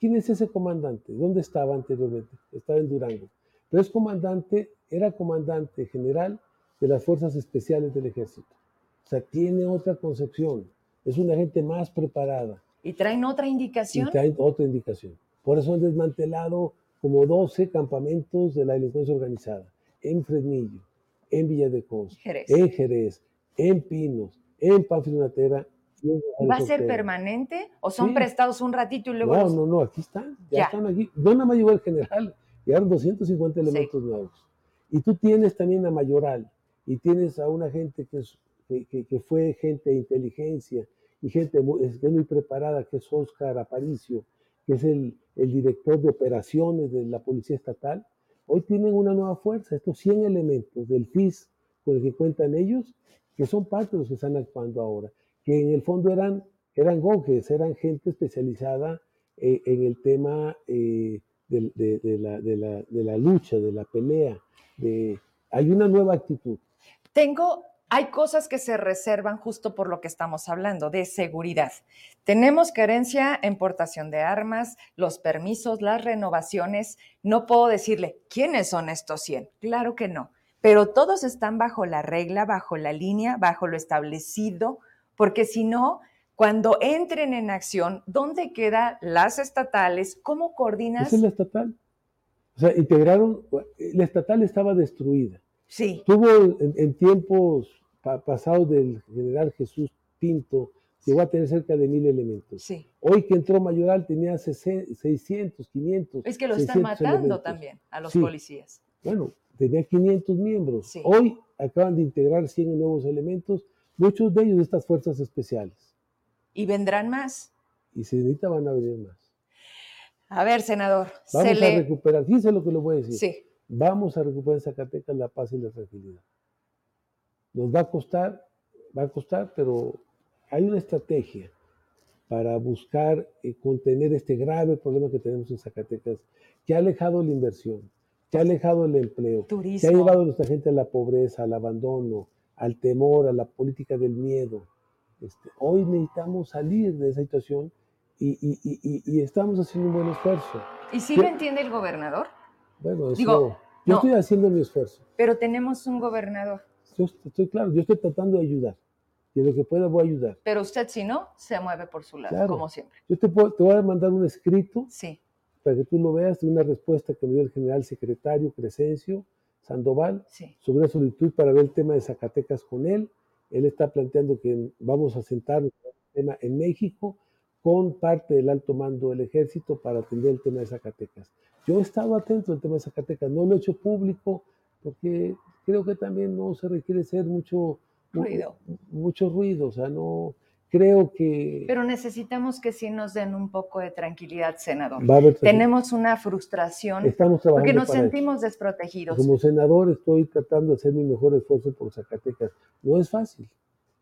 ¿Quién es ese comandante? ¿Dónde estaba anteriormente? Estaba en Durango. Pero es comandante, era comandante general de las Fuerzas Especiales del Ejército. O sea, tiene otra concepción. Es una gente más preparada. ¿Y traen otra indicación? Y traen otra indicación. Por eso han desmantelado como 12 campamentos de la delincuencia organizada. En Fresnillo, en Villa de Cos, en Jerez, en Pinos, en Panfilonatera. ¿Va a ser permanente o son prestados un ratito y luego.? No, no, no, aquí están. Ya, están aquí. No nada más llegó el general, llegaron 250 elementos nuevos. Y tú tienes también a Mayoral y tienes a una gente que es que, fue gente de inteligencia y gente muy, preparada, que es Oscar Aparicio, que es el, director de operaciones de la Policía Estatal, hoy tienen una nueva fuerza, estos 100 elementos del FIS con el que cuentan ellos, que son parte de los que están actuando ahora, que en el fondo eran, eran eran gente especializada eh, en el tema eh, de, de, la, de, la, de la lucha, de la pelea, hay una nueva actitud. Tengo, hay cosas que se reservan justo por lo que estamos hablando, de seguridad. Tenemos carencia en portación de armas, los permisos, las renovaciones. No puedo decirle, ¿quiénes son estos 100? Claro que no, pero todos están bajo la regla, bajo la línea, bajo lo establecido, porque si no, cuando entren en acción, ¿dónde quedan las estatales? ¿Cómo coordinas? Esa es la estatal. O sea, integraron, la estatal estaba destruida. Sí. Tuvo en, tiempos pasados del general Jesús Pinto, llegó a tener cerca de mil elementos. Sí. Hoy que entró Mayoral tenía 600, 500. Es que lo están matando también a los policías. Bueno, tenía 500 miembros. Sí. Hoy acaban de integrar 100 nuevos elementos, muchos de ellos de estas fuerzas especiales. Y vendrán más. Y si necesita van a venir más. A ver, senador. Vamos se a le... recuperar, fíjese lo que le voy a decir. Sí. Vamos a recuperar en Zacatecas la paz y la tranquilidad. Nos va a costar, va a costar, pero hay una estrategia para buscar eh, contener este grave problema que tenemos en Zacatecas, que ha alejado la inversión, que ha alejado el empleo, Turismo. que ha llevado a nuestra gente a la pobreza, al abandono, al temor, a la política del miedo. Este, hoy necesitamos salir de esa situación y, y- y- y estamos haciendo un buen esfuerzo. ¿Y si lo entiende el gobernador? Bueno, eso, Digo, yo no. estoy haciendo mi esfuerzo. Pero tenemos un gobernador. Yo est- estoy claro, yo estoy tratando de ayudar. Y en lo que pueda voy a ayudar. Pero usted, si no, se mueve por su lado, Claro. como siempre. Yo te, puedo- te voy a mandar un escrito Sí. para que tú lo veas de una respuesta que me dio el general secretario Crescencio Sandoval Sí. sobre una solicitud para ver el tema de Zacatecas con él. Él está planteando que vamos a sentar el tema en México con parte del alto mando del ejército para atender el tema de Zacatecas. Yo he estado atento al tema de Zacatecas, no lo he hecho público porque creo que también no se requiere ser mucho mu- Ruido. mucho ruido, o sea, no creo que Pero necesitamos que sí nos den un poco de tranquilidad, senador. va a haber Tenemos una frustración estamos trabajando porque nos eso. sentimos desprotegidos, Como senador estoy tratando de hacer mi mejor esfuerzo por Zacatecas. No es fácil.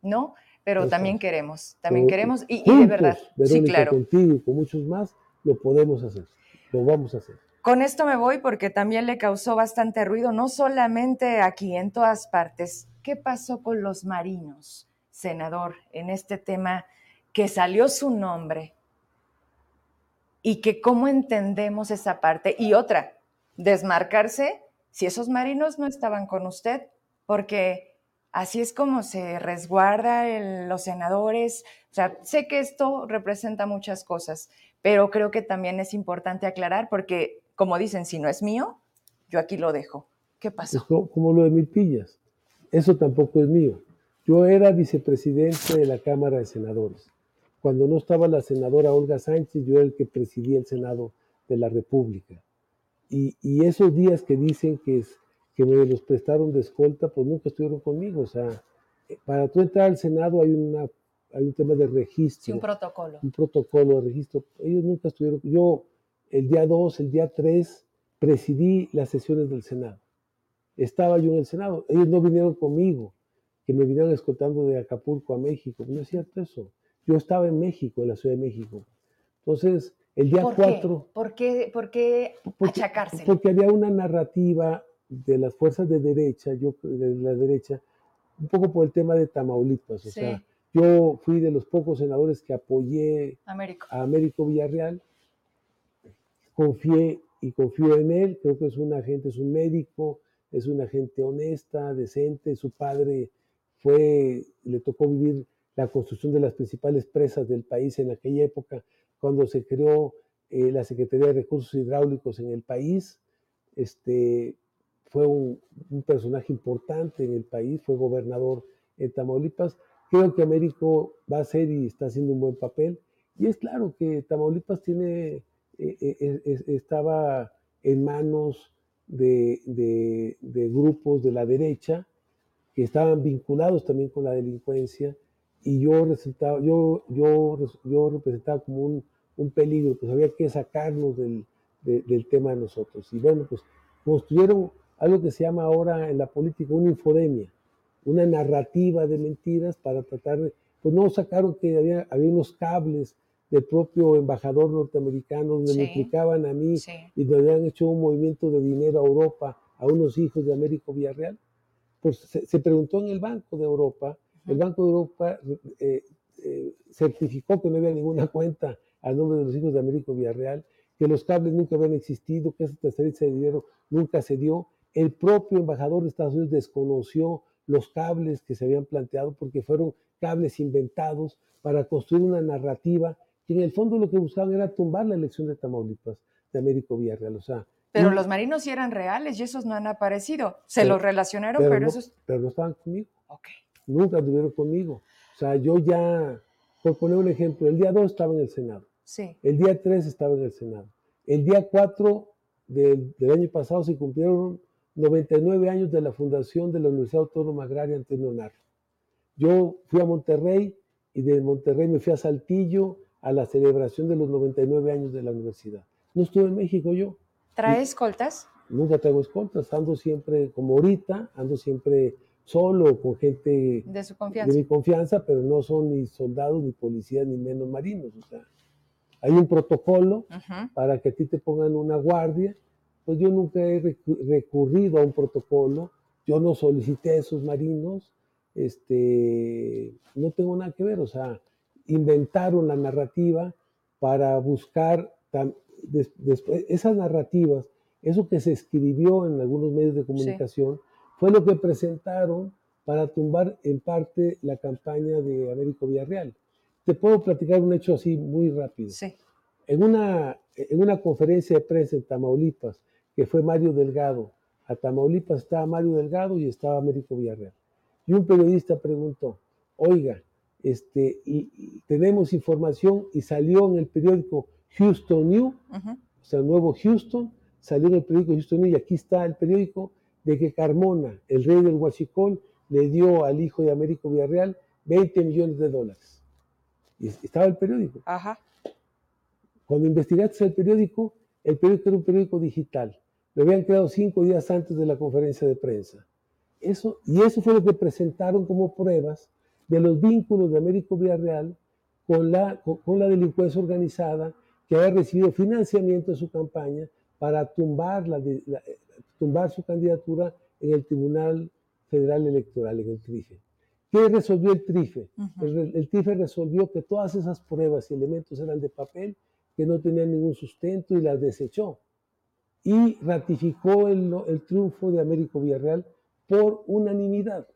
¿no? Pero también queremos, también Pero queremos y, y de verdad, sí, Verónica, claro. contigo y con muchos más, lo podemos hacer. Lo vamos a hacer. Con esto me voy porque también le causó bastante ruido, no solamente aquí, en todas partes. ¿Qué pasó con los marinos, senador, en este tema que salió su nombre? Y que cómo entendemos esa parte. Y otra, desmarcarse si esos marinos no estaban con usted, porque así es como se resguarda los senadores. O sea, sé que esto representa muchas cosas, pero creo que también es importante aclarar porque, como dicen, si no es mío, yo aquí lo dejo. ¿Qué pasó? co- como lo de Milpillas. Eso tampoco es mío. Yo era vicepresidente de la Cámara de Senadores. Cuando no estaba la senadora Olga Sánchez, yo era el que presidía el Senado de la República. Y, y esos días que dicen que, es, que me los prestaron de escolta, pues nunca estuvieron conmigo. O sea, eh, para tú entrar al Senado hay, una, hay un tema de registro. Sí, un protocolo. un protocolo de registro. Ellos nunca estuvieron. Yo, el día 2, el día 3, presidí las sesiones del Senado. Estaba yo en el Senado. Ellos no vinieron conmigo, que me vinieron escoltando de Acapulco a México. No es cierto eso. Yo estaba en México, en la Ciudad de México. Entonces, el día ¿Por 4. qué? ¿Por qué, por qué Porque, achacárselo? porque había una narrativa de las fuerzas de derecha, yo de la derecha, un poco por el tema de Tamaulipas. O Sí. sea, yo fui de los pocos senadores que apoyé Américo. a Américo Villarreal. Confié y confío en él. Creo que es un agente, es un médico, es una gente honesta, decente. Su padre fue, le tocó vivir la construcción de las principales presas del país en aquella época, cuando se creó eh, la Secretaría de Recursos Hidráulicos en el país. Este, fue un, personaje importante en el país, fue gobernador en Tamaulipas. Creo que Américo va a hacer y está haciendo un buen papel. Y es claro que Tamaulipas tiene, estaba en manos de, de- grupos de la derecha que estaban vinculados también con la delincuencia y yo, resultaba, yo, yo, yo representaba como un, un peligro, pues había que sacarnos del, de- del tema de nosotros. Y bueno, pues construyeron algo que se llama ahora en la política una infodemia, una narrativa de mentiras para tratar de, pues no sacaron que había, había unos cables del propio embajador norteamericano donde me Sí. implicaban a mí Sí. y donde habían hecho un movimiento de dinero a Europa a unos hijos de Américo Villarreal? Pues se, preguntó en el Banco de Europa, el Banco de Europa eh, eh, certificó que no había ninguna cuenta al nombre de los hijos de Américo Villarreal, que los cables nunca habían existido, que esa transferencia de dinero nunca se dio. El propio embajador de Estados Unidos desconoció los cables que se habían planteado porque fueron cables inventados para construir una narrativa que en el fondo lo que buscaban era tumbar la elección de Tamaulipas de Américo Villarreal. O sea, pero los marinos sí eran reales y esos no han aparecido. Se los relacionaron, pero, esos... Pero no estaban conmigo. Nunca estuvieron conmigo. O sea, yo ya, por poner un ejemplo, el día 2 estaba en el Senado. Sí. El día 3 estaba en el Senado. El día 4 del, del año pasado se cumplieron 99 años de la fundación de la Universidad Autónoma Agraria Antonio Narro. Yo fui a Monterrey y de Monterrey me fui a Saltillo a la celebración de los 99 años de la universidad. No estuve en México yo. ¿Traes escoltas? Nunca traigo escoltas, ando siempre como ahorita, ando siempre solo con gente de su confianza. De mi confianza, pero no son ni soldados, ni policías, ni menos marinos. O sea, hay un protocolo para que a ti te pongan una guardia. Pues yo nunca he recurrido a un protocolo, yo no solicité a esos marinos, este, no tengo nada que ver, o sea, inventaron la narrativa para buscar después, esas narrativas, eso que se escribió en algunos medios de comunicación, fue lo que presentaron para tumbar en parte la campaña de Américo Villarreal. Te puedo platicar un hecho así muy rápido. En, una, en una conferencia de prensa en Tamaulipas, que fue Mario Delgado, a Tamaulipas estaba Mario Delgado y estaba Américo Villarreal. Y un periodista preguntó, oiga, este, y, tenemos información y salió en el periódico Houston New, o sea, nuevo Houston, salió en el periódico Houston New y aquí está el periódico de que Carmona, el rey del Huachicol, le dio al hijo de Américo Villarreal 20 millones de dólares. Y estaba el periódico. Ajá. Cuando investigaste el periódico, el periódico era un periódico digital. Lo habían creado cinco días antes de la conferencia de prensa. Eso, y eso fue lo que presentaron como pruebas de los vínculos de Américo Villarreal con la, con la delincuencia organizada que había recibido financiamiento de su campaña para tumbar, la, tumbar su candidatura en el Tribunal Federal Electoral, en el TRIFE. ¿Qué resolvió el TRIFE? el, TRIFE resolvió que todas esas pruebas y elementos eran de papel, que no tenían ningún sustento y las desechó. Y ratificó el, el triunfo de Américo Villarreal por unanimidad.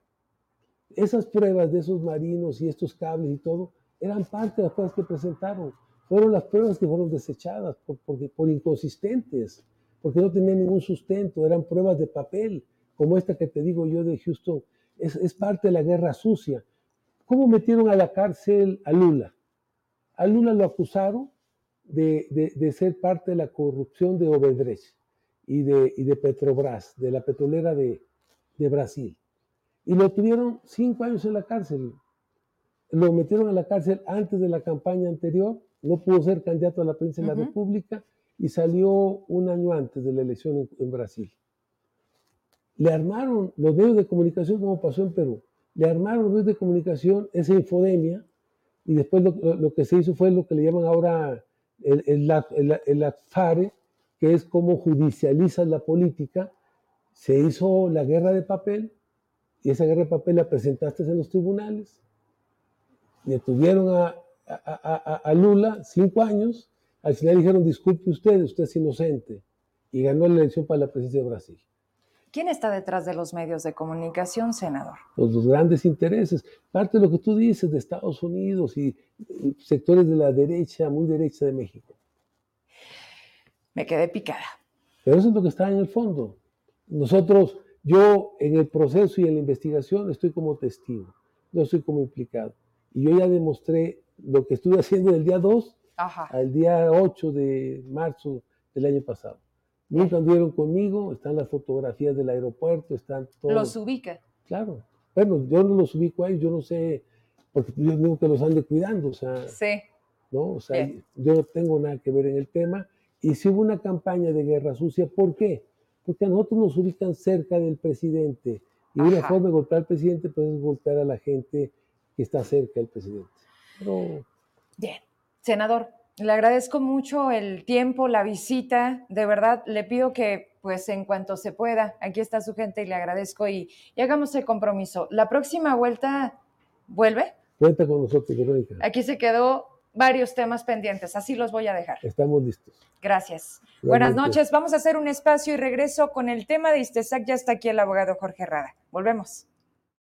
Esas pruebas de esos marinos y estos cables y todo eran parte de las pruebas que presentaron fueron las pruebas que fueron desechadas por, por, inconsistentes, porque no tenían ningún sustento, eran pruebas de papel, como esta que te digo yo de Houston, es, es parte de la guerra sucia. ¿Cómo metieron a la cárcel a Lula? A Lula lo acusaron de, de, ser parte de la corrupción de Obedrecht y de, y de Petrobras, de la petrolera de, de Brasil. Y lo tuvieron cinco años en la cárcel. Lo metieron a la cárcel antes de la campaña anterior no pudo ser candidato a la presidencia de la República y salió un año antes de la elección en, Brasil. Le armaron los medios de comunicación como pasó en Perú. Le armaron los medios de comunicación esa infodemia y después lo, que se hizo fue lo que le llaman ahora el, el, el, que es como judicializan la política. Se hizo la guerra de papel y esa guerra de papel la presentaste en los tribunales. Detuvieron a, a, Lula cinco años, al final dijeron, disculpe usted, usted es inocente, y ganó la elección para la presidencia de Brasil. ¿Quién está detrás de los medios de comunicación, senador? Los, grandes intereses. Parte de lo que tú dices de Estados Unidos y, sectores de la derecha, muy derecha de México. Me quedé picada. Pero eso es lo que está en el fondo. Nosotros, yo en el proceso y en la investigación estoy como testigo, no estoy como implicado. Y yo ya demostré lo que estuve haciendo del día 2 al día 8 de marzo del año pasado. Nunca anduvieron conmigo, están las fotografías del aeropuerto, están todos. ¿Los ubica? Claro. Bueno, yo no los ubico ahí, yo no sé, porque yo digo que los ande cuidando, o sea. Sí. ¿no? O sea, yo no tengo nada que ver en el tema. Y si hubo una campaña de guerra sucia, ¿por qué? Porque a nosotros nos ubican cerca del presidente. Y una forma de golpear al presidente pues, es golpear a la gente que está cerca del presidente. Bien, senador, le agradezco mucho el tiempo, la visita. De verdad, le pido que pues en cuanto se pueda. Aquí está su gente y le agradezco y, y hagamos el compromiso. La próxima vuelta, ¿vuelve? Cuenta con nosotros, Verónica. Aquí se quedó varios temas pendientes, así los voy a dejar. Estamos listos. Gracias. Buenas noches. Vamos a hacer un espacio y regreso con el tema de Istesac. Ya está aquí el abogado Jorge Rada. Volvemos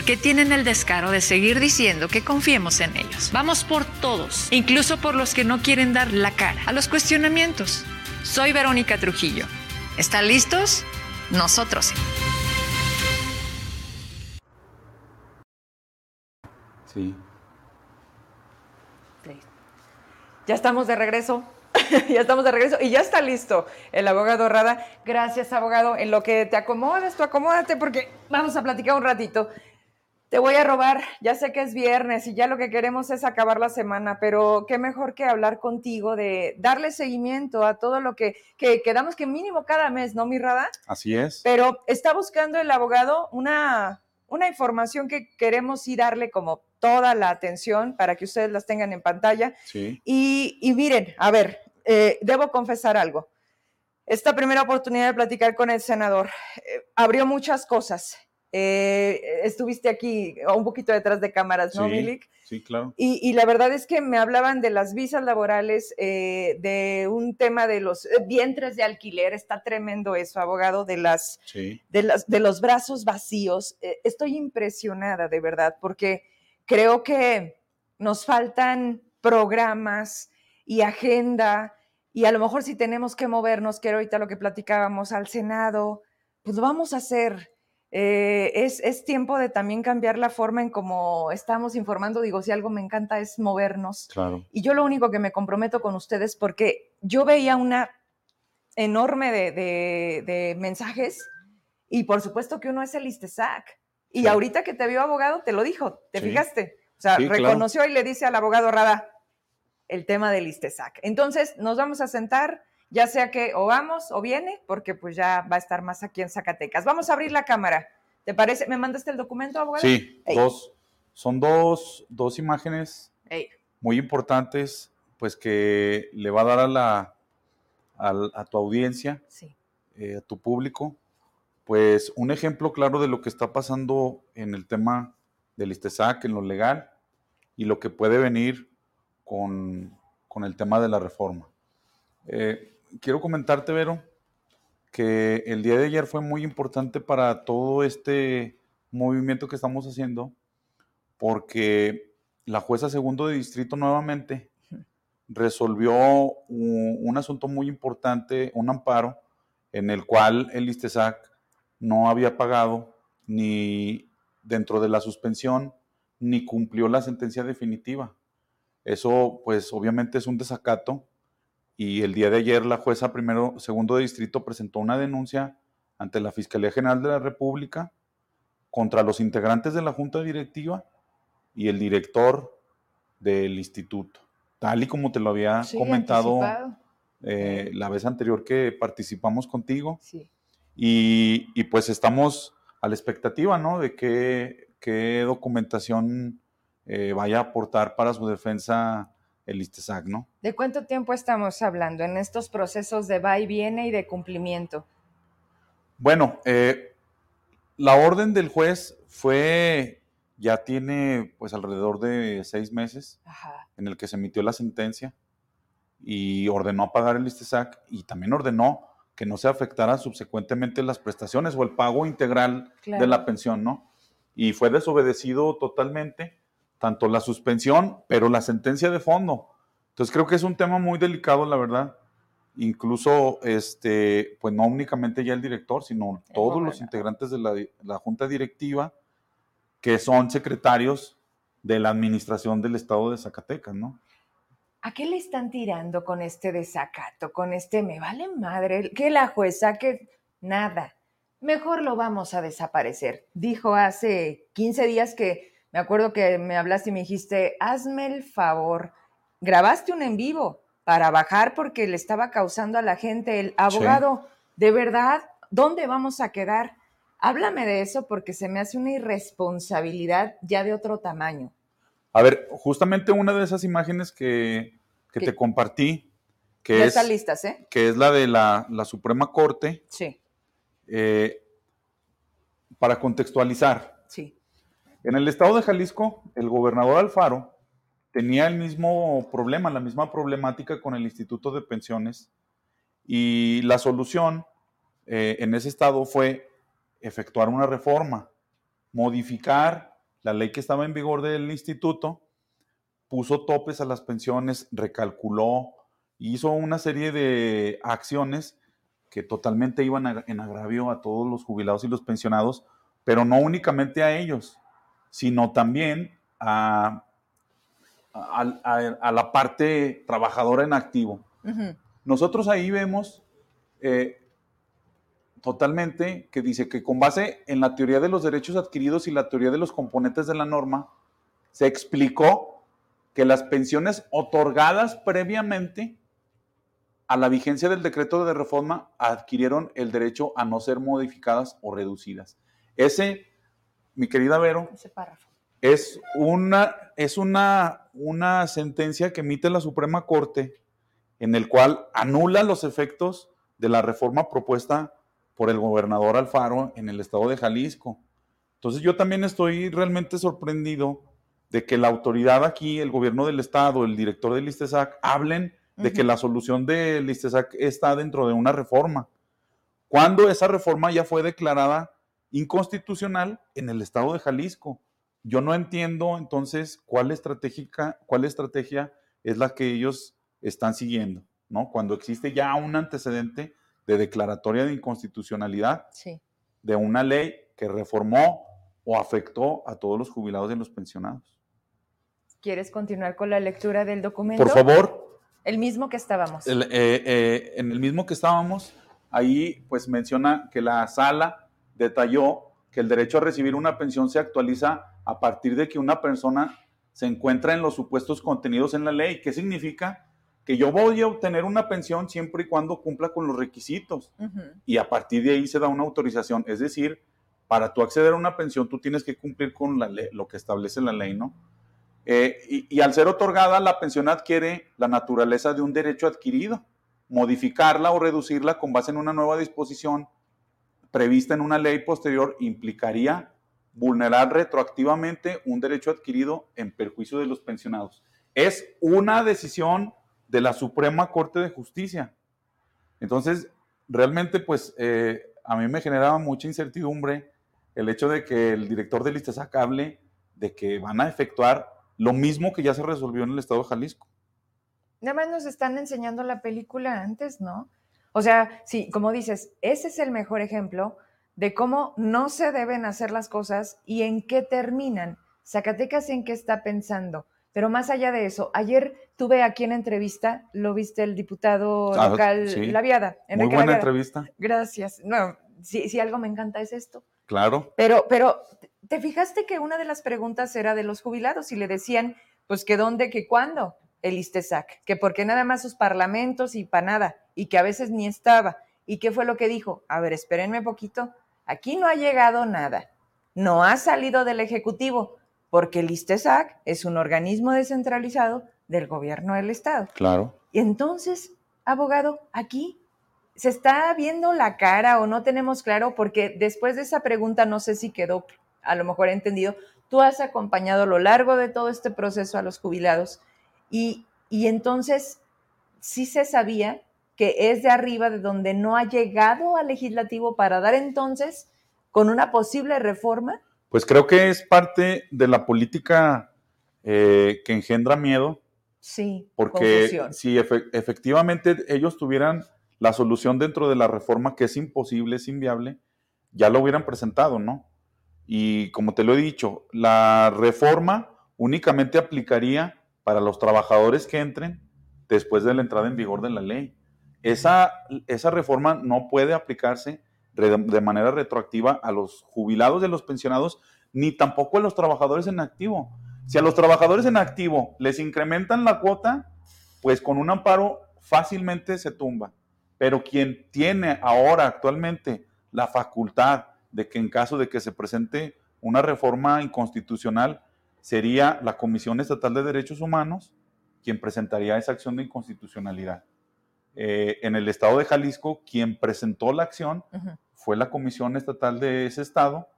porque tienen el descaro de seguir diciendo que confiemos en ellos. Vamos por todos, incluso por los que no quieren dar la cara a los cuestionamientos. Soy Verónica Trujillo. ¿Están listos? Nosotros sí. Sí. Ya estamos de regreso. ya estamos de regreso y ya está listo el abogado Rada. Gracias, abogado. En lo que te acomodas, tú acomódate porque vamos a platicar un ratito. Te voy a robar, ya sé que es viernes y ya lo que queremos es acabar la semana, pero qué mejor que hablar contigo de darle seguimiento a todo lo que, que quedamos que mínimo cada mes, ¿no, mi Rada? Así es. Pero está buscando el abogado una, una información que queremos y darle como toda la atención para que ustedes las tengan en pantalla. Sí. Y, y miren, a ver, eh, debo confesar algo. Esta primera oportunidad de platicar con el senador eh, abrió muchas cosas eh, estuviste aquí un poquito detrás de cámaras, ¿no, Milik? Sí, claro. Y, la verdad es que me hablaban de las visas laborales, eh, de un tema de los eh, vientres de alquiler, está tremendo eso, abogado, de las, de, las de los brazos vacíos. estoy impresionada, de verdad, porque creo que nos faltan programas y agenda, y a lo mejor si tenemos que movernos, que ahorita lo que platicábamos al Senado, pues lo vamos a hacer eh, es, tiempo de también cambiar la forma en cómo estamos informando. Digo, si algo me encanta es movernos. Claro. Y yo lo único que me comprometo con ustedes, porque yo veía una enorme de, mensajes y por supuesto que uno es el ISTESAC. Y ahorita que te vio abogado, te lo dijo, ¿te fijaste? O sea, reconoció y le dice al abogado Rada el tema del ISTESAC. Entonces, nos vamos a sentar ya sea que o vamos o viene, porque pues ya va a estar más aquí en Zacatecas. Vamos a abrir la cámara. ¿Te parece? ¿Me mandaste el documento, abogado? Sí, dos. Son dos, dos imágenes muy importantes, pues que le va a dar a la a, tu audiencia, eh, a tu público, pues un ejemplo claro de lo que está pasando en el tema del ISTESAC, en lo legal, y lo que puede venir con, con el tema de la reforma. Eh, quiero comentarte, Vero, que el día de ayer fue muy importante para todo este movimiento que estamos haciendo, porque la jueza segundo de distrito nuevamente resolvió un, asunto muy importante, un amparo, en el cual el ISTESAC no había pagado ni dentro de la suspensión, ni cumplió la sentencia definitiva. Eso, pues, obviamente es un desacato y el día de ayer la jueza primero, segundo de distrito presentó una denuncia ante la Fiscalía General de la República contra los integrantes de la Junta Directiva y el director del instituto, tal y como te lo había comentado eh, la vez anterior que participamos contigo. Y, pues estamos a la expectativa, ¿no? De qué, qué documentación eh, vaya a aportar para su defensa el ISTESAC, ¿no? ¿De cuánto tiempo estamos hablando en estos procesos de va y viene y de cumplimiento? Bueno, eh, la orden del juez fue, ya tiene pues alrededor de seis meses en el que se emitió la sentencia y ordenó pagar el ISTESAC y también ordenó que no se afectaran subsecuentemente las prestaciones o el pago integral de la pensión, ¿no? Y fue desobedecido totalmente, tanto la suspensión, pero la sentencia de fondo. Entonces creo que es un tema muy delicado, la verdad. Incluso, este, pues no únicamente ya el director, sino todos los integrantes de la, la junta directiva, que son secretarios de la administración del estado de Zacatecas, ¿no? ¿A qué le están tirando con este desacato, con este me vale madre, que la jueza, que nada? Mejor lo vamos a desaparecer. Dijo hace 15 días que, me acuerdo que me hablaste y me dijiste, hazme el favor, grabaste un en vivo para bajar porque le estaba causando a la gente el abogado. De verdad, ¿dónde vamos a quedar? Háblame de eso porque se me hace una irresponsabilidad ya de otro tamaño. A ver, justamente una de esas imágenes que, te compartí, que es, listas, ¿eh? que es la de la, Suprema Corte. Sí. Eh, para contextualizar. En el estado de Jalisco, el gobernador Alfaro tenía el mismo problema, la misma problemática con el Instituto de Pensiones y la solución eh, en ese estado fue efectuar una reforma, modificar la ley que estaba en vigor del instituto puso topes a las pensiones, recalculó, hizo una serie de acciones que totalmente iban en agravio a todos los jubilados y los pensionados, pero no únicamente a ellos, sino también a, a, la parte trabajadora en activo. Nosotros ahí vemos eh, totalmente, que dice que con base en la teoría de los derechos adquiridos y la teoría de los componentes de la norma, se explicó que las pensiones otorgadas previamente a la vigencia del decreto de reforma adquirieron el derecho a no ser modificadas o reducidas. Ese, mi querida Vero, es una, es una, una sentencia que emite la Suprema Corte en el cual anula los efectos de la reforma propuesta por el gobernador Alfaro en el estado de Jalisco. Entonces yo también estoy realmente sorprendido de que la autoridad aquí, el gobierno del estado, el director del ISTESAC, hablen de que la solución del ISTESAC está dentro de una reforma, cuando esa reforma ya fue declarada inconstitucional en el estado de Jalisco. Yo no entiendo entonces cuál, estratégica, cuál estrategia es la que ellos están siguiendo, ¿no? Cuando existe ya un antecedente de declaratoria de inconstitucionalidad de una ley que reformó o afectó a todos los jubilados y los pensionados. ¿Quieres continuar con la lectura del documento? Por favor. El mismo que estábamos. Eh, eh, en el mismo que estábamos, ahí pues menciona que la sala detalló que el derecho a recibir una pensión se actualiza a partir de que una persona se encuentra en los supuestos contenidos en la ley. ¿Qué significa? que yo voy a obtener una pensión siempre y cuando cumpla con los requisitos. Y a partir de ahí se da una autorización. Es decir, para tú acceder a una pensión, tú tienes que cumplir con la lo que establece la ley, ¿no? Eh, y, y, al ser otorgada, la pensión adquiere la naturaleza de un derecho adquirido. Modificarla o reducirla con base en una nueva disposición prevista en una ley posterior implicaría vulnerar retroactivamente un derecho adquirido en perjuicio de los pensionados. Es una decisión de la Suprema Corte de Justicia. Entonces, realmente, pues, eh, a mí me generaba mucha incertidumbre el hecho de que el director del ISTESAC hable de que van a efectuar lo mismo que ya se resolvió en el estado de Jalisco. Nada más nos están enseñando la película antes, ¿no? O sea, sí, como dices, ese es el mejor ejemplo de cómo no se deben hacer las cosas y en qué terminan. Zacatecas en qué está pensando. Pero más allá de eso, ayer tuve aquí en entrevista, lo viste el diputado ah, local La Viada. Muy buena entrevista. Gracias. No, si, algo me encanta es esto. Claro. Pero, pero, ¿te fijaste que una de las preguntas era de los jubilados y le decían, pues que dónde, que cuándo el ISTESAC, que porque nada más sus parlamentos y para nada, y que a veces ni estaba. ¿Y qué fue lo que dijo? A ver, espérenme poquito. Aquí no ha llegado nada. No ha salido del Ejecutivo, porque el ISTESAC es un organismo descentralizado del gobierno del Estado. Claro. Y entonces, abogado, aquí se está viendo la cara o no tenemos claro, porque después de esa pregunta no sé si quedó a lo mejor entendido, tú has acompañado a lo largo de todo este proceso a los jubilados y, y entonces sí se sabía que es de arriba de donde no ha llegado al legislativo para dar entonces con una posible reforma. Pues creo que es parte de la política eh, que engendra miedo. Sí. Porque si efectivamente ellos tuvieran la solución dentro de la reforma, que es imposible, es inviable, ya lo hubieran presentado, ¿no? Y como te lo he dicho, la reforma únicamente aplicaría para los trabajadores que entren después de la entrada en vigor de la ley. Esa, esa reforma no puede aplicarse de manera retroactiva a los jubilados de los pensionados, ni tampoco a los trabajadores en activo. Si a los trabajadores en activo les incrementan la cuota, pues con un amparo fácilmente se tumba. Pero quien tiene ahora actualmente la facultad de que en caso de que se presente una reforma inconstitucional, sería la Comisión Estatal de Derechos Humanos quien presentaría esa acción de inconstitucionalidad. Eh, en el estado de Jalisco, quien presentó la acción fue la Comisión Estatal de ese estado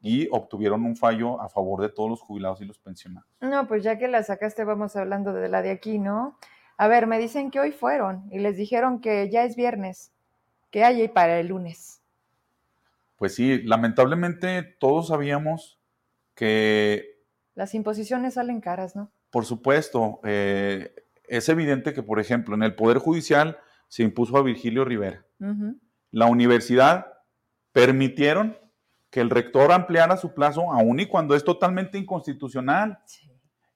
y obtuvieron un fallo a favor de todos los jubilados y los pensionados. No, pues ya que la sacaste, vamos hablando de la de aquí, ¿no? A ver, me dicen que hoy fueron y les dijeron que ya es viernes, que hay para el lunes. Pues sí, lamentablemente todos sabíamos que... Las imposiciones salen caras, ¿no? Por supuesto, eh, es evidente que, por ejemplo, en el Poder Judicial se impuso a Virgilio Rivera. La universidad permitieron que el rector ampliara su plazo, aun y cuando es totalmente inconstitucional.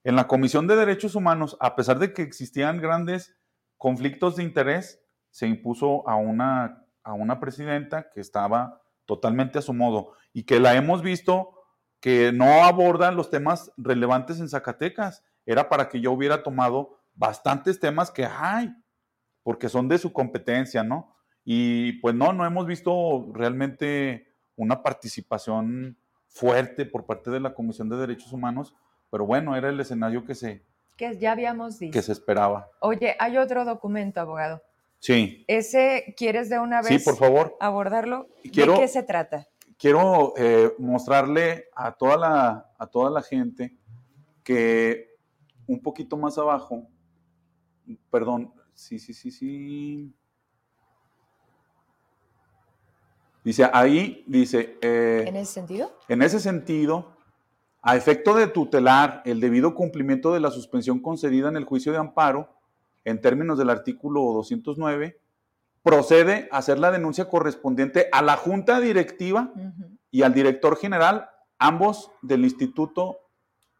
En la Comisión de Derechos Humanos, a pesar de que existían grandes conflictos de interés, se impuso a una, a una presidenta que estaba totalmente a su modo y que la hemos visto que no aborda los temas relevantes en Zacatecas. Era para que yo hubiera tomado bastantes temas que hay, porque son de su competencia, ¿no? Y pues no, no hemos visto realmente una participación fuerte por parte de la Comisión de Derechos Humanos, pero bueno, era el escenario que se... Que ya habíamos dicho. Que se esperaba. Oye, hay otro documento, abogado. Sí. Ese, ¿quieres de una vez sí, por favor. abordarlo? ¿De qué se trata? Quiero eh, mostrarle a toda, la, a toda la gente que un poquito más abajo, perdón, sí, sí, sí, sí. Dice, ahí dice... Eh, ¿En ese sentido? En ese sentido, a efecto de tutelar el debido cumplimiento de la suspensión concedida en el juicio de amparo, en términos del artículo 209, procede a hacer la denuncia correspondiente a la junta directiva y al director general, ambos del Instituto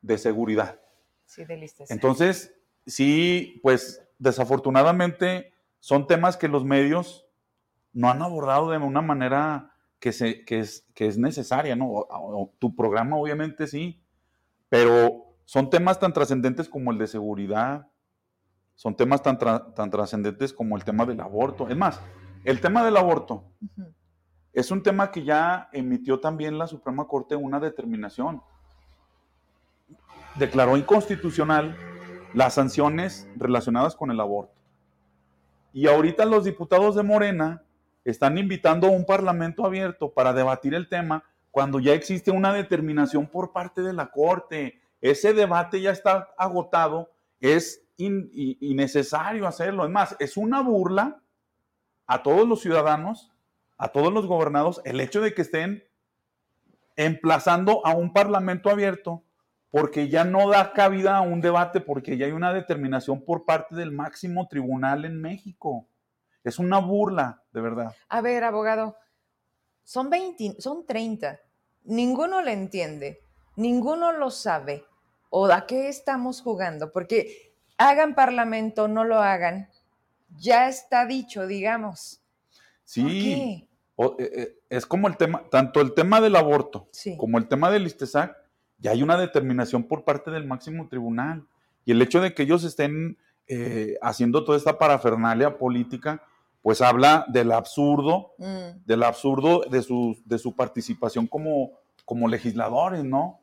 de Seguridad. Sí, del Entonces, sí, pues desafortunadamente son temas que los medios no han abordado de una manera que, se, que, es, que es necesaria, ¿no? tu programa obviamente sí, pero son temas tan trascendentes como el de seguridad, son temas tan, tan trascendentes como el tema del aborto. Es más, el tema del aborto es un tema que ya emitió también la Suprema Corte una determinación. Declaró inconstitucional las sanciones relacionadas con el aborto. Y ahorita los diputados de Morena están invitando a un parlamento abierto para debatir el tema cuando ya existe una determinación por parte de la Corte. Ese debate ya está agotado, es innecesario hacerlo. Es más, es una burla a todos los ciudadanos, a todos los gobernados, el hecho de que estén emplazando a un parlamento abierto porque ya no da cabida a un debate, porque ya hay una determinación por parte del máximo tribunal en México. Es una burla, de verdad. A ver, abogado, son 20, son 30. Ninguno le entiende, ninguno lo sabe. ¿O a qué estamos jugando? Porque hagan parlamento, no lo hagan, ya está dicho, digamos. Sí. Eh, eh, es como el tema, tanto el tema del aborto como el tema del ISTESAC, ya hay una determinación por parte del máximo tribunal. Y el hecho de que ellos estén eh, haciendo toda esta parafernalia política, pues habla del absurdo, mm. del absurdo de su, de su participación como, como legisladores, ¿no?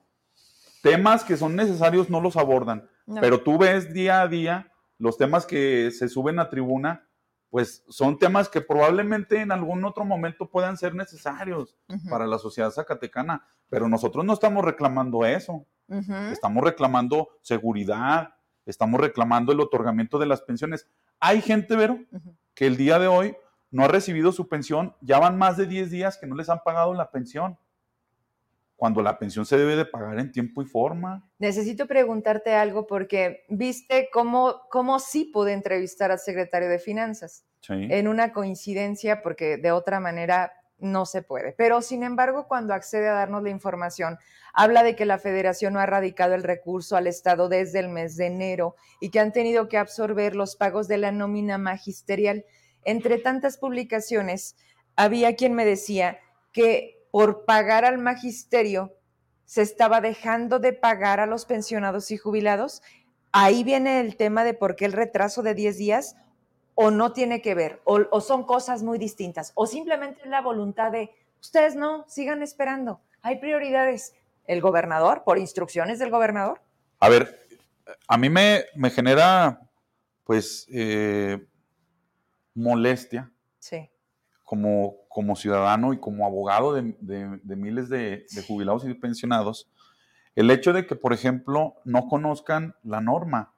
Temas que son necesarios no los abordan, pero tú ves día a día los temas que se suben a tribuna, pues son temas que probablemente en algún otro momento puedan ser necesarios para la sociedad zacatecana, pero nosotros no estamos reclamando eso, estamos reclamando seguridad, estamos reclamando el otorgamiento de las pensiones. Hay gente, Vero, que el día de hoy no ha recibido su pensión, ya van más de 10 días que no les han pagado la pensión, cuando la pensión se debe de pagar en tiempo y forma. Necesito preguntarte algo porque viste cómo, cómo sí pude entrevistar al secretario de Finanzas. En una coincidencia, porque de otra manera no se puede. Pero sin embargo, cuando accede a darnos la información, habla de que la federación no ha radicado el recurso al Estado desde el mes de enero y que han tenido que absorber los pagos de la nómina magisterial. Entre tantas publicaciones, había quien me decía que por pagar al magisterio se estaba dejando de pagar a los pensionados y jubilados. Ahí viene el tema de por qué el retraso de 10 días o no tiene que ver, o, son cosas muy distintas, o simplemente la voluntad de, ustedes no, sigan esperando, hay prioridades. ¿El gobernador, por instrucciones del gobernador? A ver, a mí me, me genera, pues, eh, molestia. Sí. Como, como ciudadano y como abogado de, miles de, jubilados y pensionados, el hecho de que, por ejemplo, no conozcan la norma,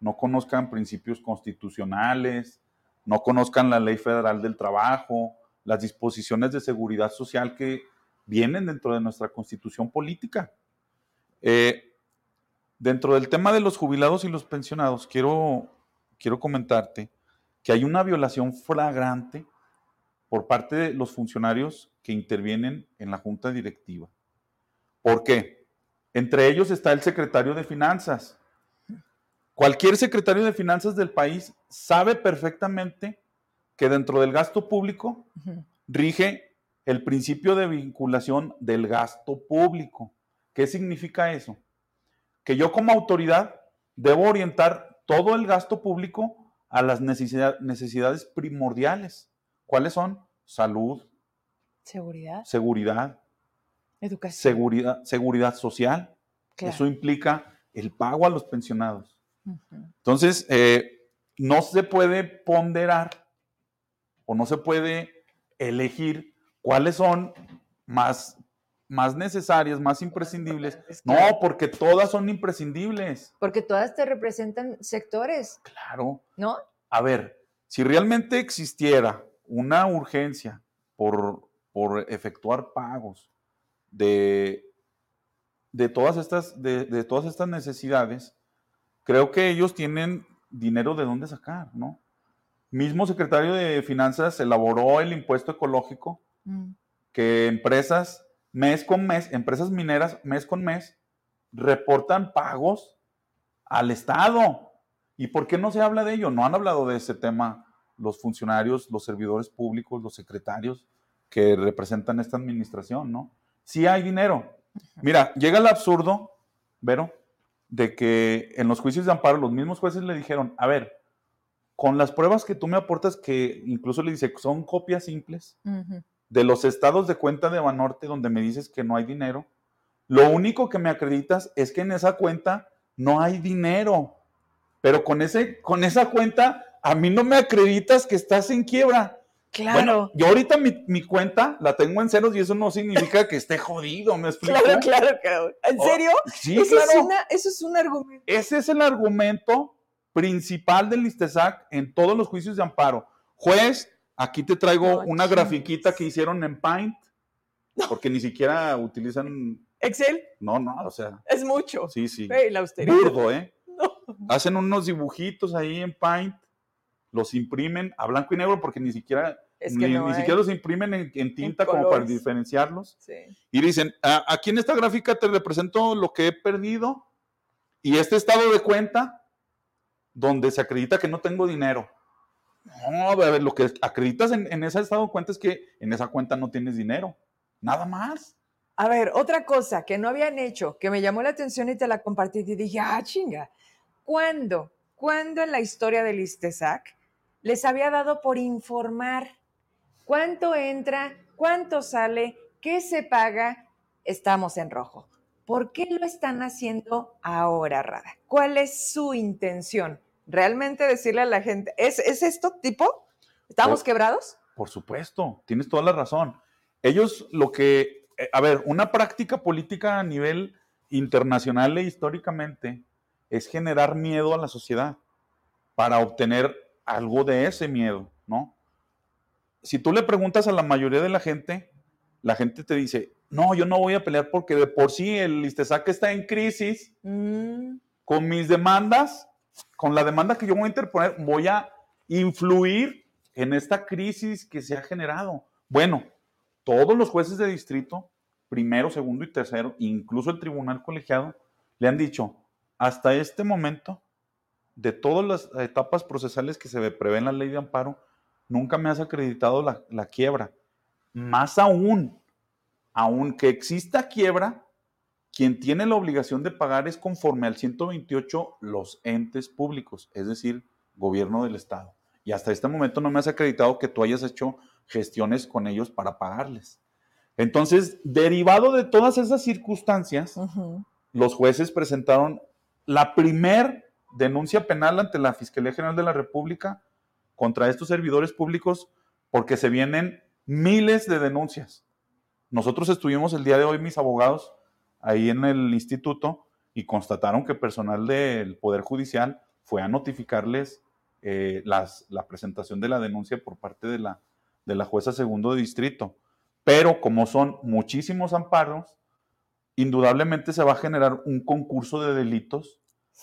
no conozcan principios constitucionales, no conozcan la ley federal del trabajo, las disposiciones de seguridad social que vienen dentro de nuestra constitución política. Eh, dentro del tema de los jubilados y los pensionados, quiero, quiero comentarte que hay una violación flagrante por parte de los funcionarios que intervienen en la junta directiva. ¿Por qué? Entre ellos está el secretario de Finanzas, Cualquier secretario de finanzas del país sabe perfectamente que dentro del gasto público rige el principio de vinculación del gasto público. ¿Qué significa eso? Que yo como autoridad debo orientar todo el gasto público a las necesidades primordiales. ¿Cuáles son? Salud. Seguridad. Seguridad. Educación. Seguridad, seguridad social. Eso implica el pago a los pensionados. Entonces, eh, no se puede ponderar o no se puede elegir cuáles son más, más necesarias, más imprescindibles. No, porque todas son imprescindibles. Porque todas te representan sectores. Claro. ¿No? A ver, si realmente existiera una urgencia por, por efectuar pagos de, de, todas estas, de todas estas necesidades, creo que ellos tienen dinero de dónde sacar, ¿no? Mismo secretario de Finanzas elaboró el impuesto ecológico mm. que empresas mes con mes, empresas mineras mes con mes, reportan pagos al Estado. ¿Y por qué no se habla de ello? No han hablado de ese tema los funcionarios, los servidores públicos, los secretarios que representan esta administración, ¿no? Sí hay dinero. Mira, llega el absurdo, Vero, de que en los juicios de amparo los mismos jueces le dijeron, a ver, con las pruebas que tú me aportas, que incluso le dice, son copias simples de los estados de cuenta de Banorte donde me dices que no hay dinero, lo único que me acreditas es que en esa cuenta no hay dinero, pero con, ese, con esa cuenta a mí no me acreditas que estás en quiebra. Claro. yo ahorita mi, cuenta la tengo en ceros y eso no significa que esté jodido, ¿me explico? Claro, claro, claro. ¿En oh, serio? sí, eso claro. Es eso es un argumento. Ese es el argumento principal del ISTESAC en todos los juicios de amparo. Juez, aquí te traigo una grafiquita que hicieron en Paint, porque ni siquiera utilizan... ¿Excel? No, no, o sea... Es mucho. Sí, sí. la austeridad. Burdo, ¿eh? No. Hacen unos dibujitos ahí en Paint, los imprimen a blanco y negro porque ni siquiera ni, siquiera los imprimen en, tinta como para diferenciarlos. Y dicen, aquí en esta gráfica te represento lo que he perdido y este estado de cuenta donde se acredita que no tengo dinero. No, a ver, lo que acreditas en, en ese estado de cuenta es que en esa cuenta no tienes dinero. Nada más. A ver, otra cosa que no habían hecho, que me llamó la atención y te la compartí y dije, ah, chinga, ¿cuándo? ¿Cuándo en la historia del ISTESAC les había dado por informar cuánto entra, cuánto sale, qué se paga, estamos en rojo. ¿Por qué lo están haciendo ahora, Rada? ¿Cuál es su intención? ¿Realmente decirle a la gente, ¿es, esto tipo? ¿Estamos quebrados? Por supuesto, tienes toda la razón. Ellos lo que, eh, a ver, una práctica política a nivel internacional e históricamente es generar miedo a la sociedad para obtener algo de ese miedo, ¿no? Si tú le preguntas a la mayoría de la gente, la gente te dice, no, yo no voy a pelear porque de por sí el ISTESAC está en crisis. Mm. Con mis demandas, con la demanda que yo voy a interponer, voy a influir en esta crisis que se ha generado. Bueno, todos los jueces de distrito, primero, segundo y tercero, incluso el tribunal colegiado, le han dicho, hasta este momento, de todas las etapas procesales que se prevé en la ley de amparo, nunca me has acreditado la, la quiebra. Más aún, aunque exista quiebra, quien tiene la obligación de pagar es conforme al 128 los entes públicos, es decir, gobierno del Estado. Y hasta este momento no me has acreditado que tú hayas hecho gestiones con ellos para pagarles. Entonces, derivado de todas esas circunstancias, los jueces presentaron la primer denuncia penal ante la Fiscalía General de la República contra estos servidores públicos porque se vienen miles de denuncias. Nosotros estuvimos el día de hoy, mis abogados, ahí en el instituto y constataron que personal del Poder Judicial fue a notificarles eh, la presentación de la denuncia por parte de la, de la jueza segundo de distrito. Pero como son muchísimos amparos, indudablemente se va a generar un concurso de delitos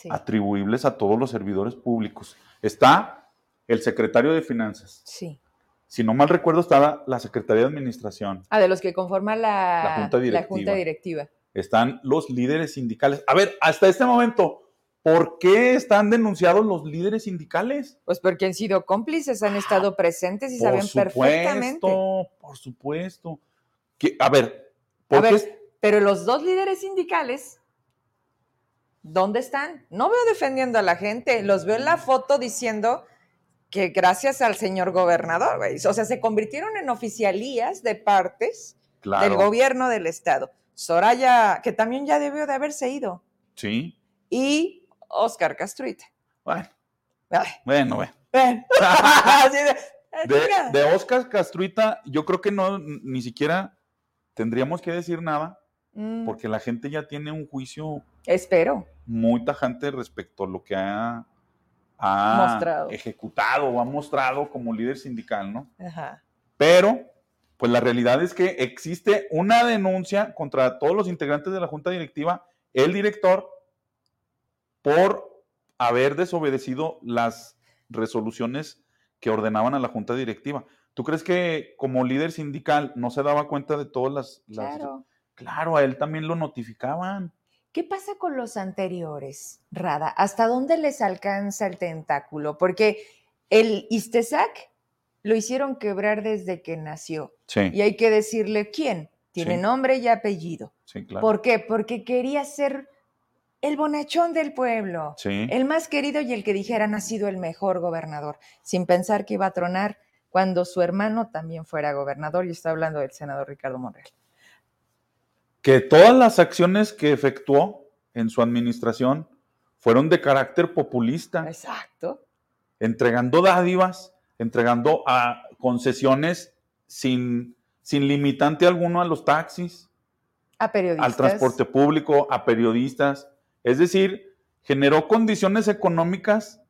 atribuibles a todos los servidores públicos. Está el secretario de Finanzas. Sí si no mal recuerdo, estaba la Secretaría de Administración. Ah, de los que conforman la, junta, directiva. Están los líderes sindicales. A ver, hasta este momento, ¿por qué están denunciados los líderes sindicales? Pues porque han sido cómplices, han estado presentes y saben perfectamente. Por supuesto. a ver, ¿por qué? pero los dos líderes sindicales ¿Dónde están? No veo defendiendo a la gente, los veo en la foto diciendo que gracias al señor gobernador, güey. O sea, se convirtieron en oficialías de partes del gobierno del estado. Soraya, que también ya debió de haberse ido. Sí. Y Oscar Castruita. Bueno. Bueno, bueno. de, Oscar Castruita, yo creo que no, ni siquiera tendríamos que decir nada, mm. porque la gente ya tiene un juicio. Espero. Muy tajante respecto a lo que ha ha ejecutado o ha mostrado como líder sindical, ¿no? Ajá. Pero, pues la realidad es que existe una denuncia contra todos los integrantes de la junta directiva, el director, por haber desobedecido las resoluciones que ordenaban a la junta directiva. ¿Tú crees que como líder sindical no se daba cuenta de todas las... las... Claro. Claro, a él también lo notificaban. ¿Qué pasa con los anteriores, Rada? ¿Hasta dónde les alcanza el tentáculo? Porque el Istesac lo hicieron quebrar desde que nació. Sí. Y hay que decirle quién. Tiene nombre y apellido. Sí, claro. ¿Por qué? Porque quería ser el bonachón del pueblo. Sí. El más querido y el que dijera ha sido el mejor gobernador, sin pensar que iba a tronar cuando su hermano también fuera gobernador. Y está hablando del senador Ricardo Monreal que todas las acciones que efectuó en su administración fueron de carácter populista. Exacto. Entregando dádivas, entregando a concesiones sin, sin limitante alguno a los taxis. A periodistas. Al transporte público, a periodistas. Es decir, generó condiciones económicas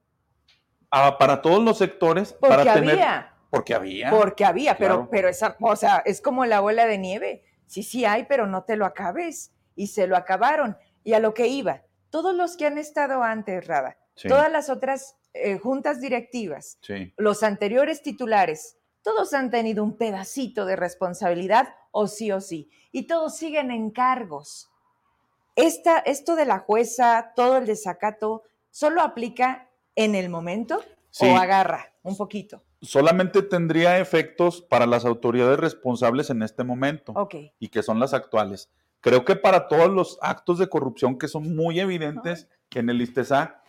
para todos los sectores. Porque para había. Tener, porque había. Porque había, pero, pero esa, o sea, es como la bola de nieve Sí, sí hay, pero no te lo acabes. Y se lo acabaron. Y a lo que iba, todos los que han estado antes, Rada, todas las otras eh, juntas directivas, los anteriores titulares, todos han tenido un pedacito de responsabilidad, o sí o sí, y todos siguen en cargos. Esta, esto de la jueza, todo el desacato, ¿solo aplica en el momento o agarra un poquito? Solamente tendría efectos para las autoridades responsables en este momento y que son las actuales. Creo que para todos los actos de corrupción que son muy evidentes en el ISTESA,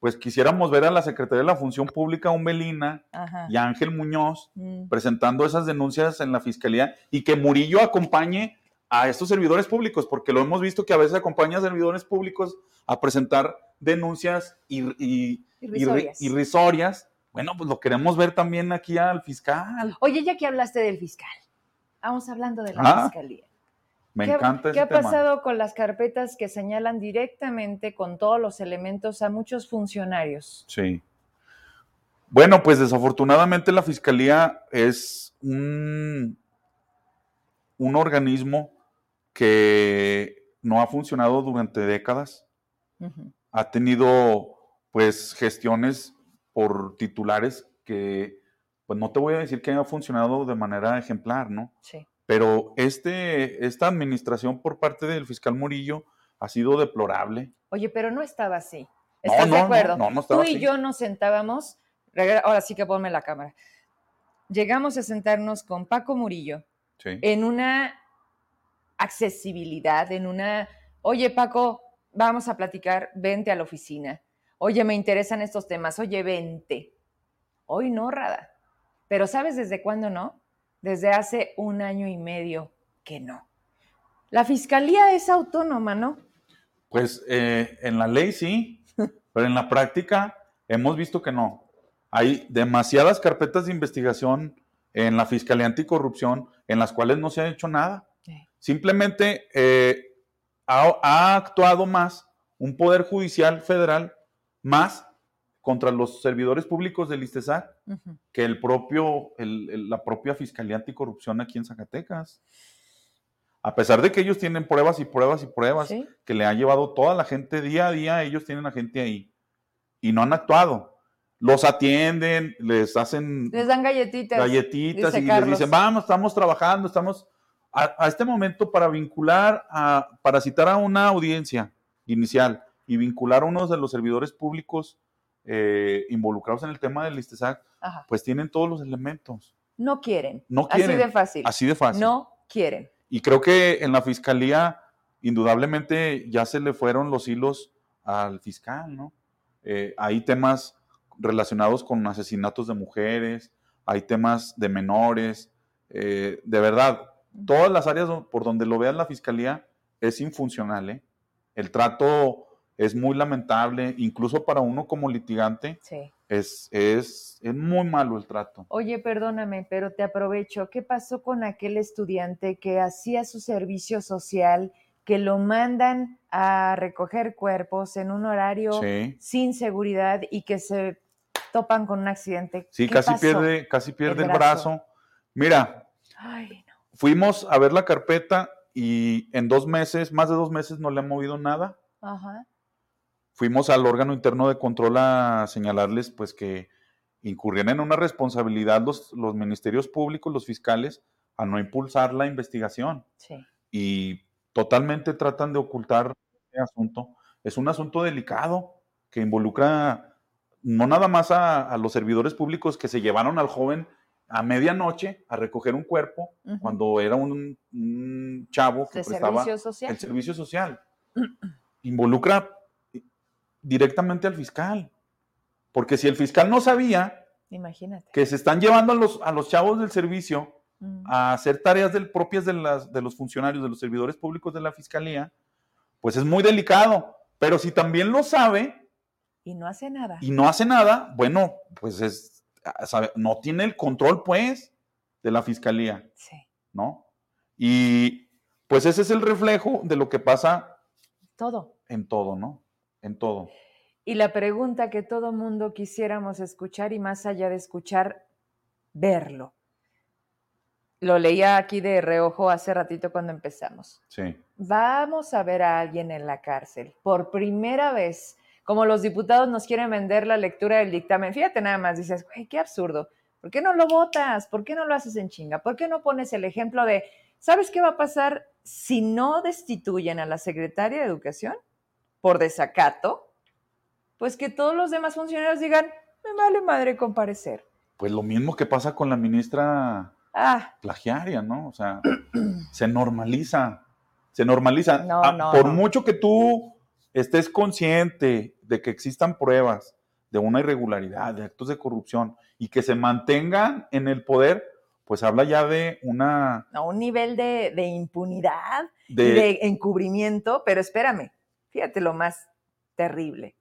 pues quisiéramos ver a la Secretaría de la Función Pública, Umbelina y Ángel Muñoz, mm. presentando esas denuncias en la Fiscalía y que Murillo acompañe a estos servidores públicos, porque lo hemos visto que a veces acompaña a servidores públicos a presentar denuncias irrisorias. Bueno, pues lo queremos ver también aquí al fiscal. Oye, ya que hablaste del fiscal, vamos hablando de la ah, fiscalía. Me encanta ¿Qué ha pasado con las carpetas que señalan directamente con todos los elementos a muchos funcionarios? Sí. Bueno, pues desafortunadamente la fiscalía es un, un organismo que no ha funcionado durante décadas. Ha tenido pues gestiones por titulares que, pues no te voy a decir que haya funcionado de manera ejemplar, ¿no? Sí. Pero este, esta administración por parte del fiscal Murillo ha sido deplorable. Oye, pero no estaba así. ¿Estás de acuerdo? No, no, estaba Tú y yo nos sentábamos, ahora sí que ponme la cámara. Llegamos a sentarnos con Paco Murillo en una accesibilidad, en una, oye Paco, vamos a platicar, vente a la oficina. Oye, me interesan estos temas, oye, vente. Hoy no, Rada. Pero ¿sabes desde cuándo no? Desde hace un año y medio que no. La fiscalía es autónoma, ¿no? Pues eh, en la ley sí, pero en la práctica hemos visto que no. Hay demasiadas carpetas de investigación en la Fiscalía Anticorrupción en las cuales no se ha hecho nada. Simplemente eh, ha, actuado más un poder judicial federal más contra los servidores públicos del ISTESAC que el propio, la propia Fiscalía Anticorrupción aquí en Zacatecas. A pesar de que ellos tienen pruebas y pruebas y pruebas que le ha llevado toda la gente día a día, ellos tienen a gente ahí y no han actuado. Los atienden, les hacen... Les dan galletitas. Galletitas y les dicen, vamos, estamos trabajando, estamos a, este momento para vincular, a, para citar a una audiencia inicial y vincular a uno de los servidores públicos eh, involucrados en el tema del ISTESAC, pues tienen todos los elementos. No quieren. No quieren. Así de fácil. Así de fácil. No quieren. Y creo que en la fiscalía, indudablemente, ya se le fueron los hilos al fiscal, ¿no? Eh, hay temas relacionados con asesinatos de mujeres, hay temas de menores. Eh, de verdad, todas las áreas por donde lo vean la fiscalía es infuncional. ¿eh? El trato es muy lamentable, incluso para uno como litigante. Es, es, es, muy malo el trato. Oye, perdóname, pero te aprovecho. ¿Qué pasó con aquel estudiante que hacía su servicio social, que lo mandan a recoger cuerpos en un horario sin seguridad y que se topan con un accidente? Sí, casi pierde, casi pierde el, brazo. Mira, Ay, fuimos a ver la carpeta y en dos meses, más de dos meses, no le han movido nada. Ajá. Fuimos al órgano interno de control a señalarles pues que incurrían en una responsabilidad los, los ministerios públicos, los fiscales, a no impulsar la investigación. Sí. Y totalmente tratan de ocultar este asunto. Es un asunto delicado que involucra no nada más a, a los servidores públicos que se llevaron al joven a medianoche a recoger un cuerpo cuando era un, chavo que prestaba el servicio social. Involucra directamente al fiscal. Porque si el fiscal no sabía que se están llevando a los, a los chavos del servicio mm. a hacer tareas del, propias de, las, de los funcionarios, de los servidores públicos de la fiscalía, pues es muy delicado. Pero si también lo sabe... Y no hace nada. Y no hace nada, bueno, pues es, no tiene el control, pues, de la fiscalía. Sí. ¿No? Y pues ese es el reflejo de lo que pasa. Todo. En todo, ¿no? En todo. Y la pregunta que todo mundo quisiéramos escuchar y más allá de escuchar, verlo. Lo leía aquí de reojo hace ratito cuando empezamos. Sí. Vamos a ver a alguien en la cárcel por primera vez como los diputados nos quieren vender la lectura del dictamen. Fíjate nada más, dices, güey, qué absurdo. ¿Por qué no lo votas? ¿Por qué no lo haces en chinga? ¿Por qué no pones el ejemplo de, ¿sabes qué va a pasar si no destituyen a la secretaria de Educación por desacato? Pues que todos los demás funcionarios digan, me vale madre comparecer. Pues lo mismo que pasa con la ministra ah. plagiaria, ¿no? O sea, se normaliza, se normaliza. No, ah, no, por mucho que tú estés consciente de que existan pruebas de una irregularidad, de actos de corrupción y que se mantengan en el poder, pues habla ya de una... A un nivel de, impunidad, de, de encubrimiento, pero espérame, fíjate lo más terrible,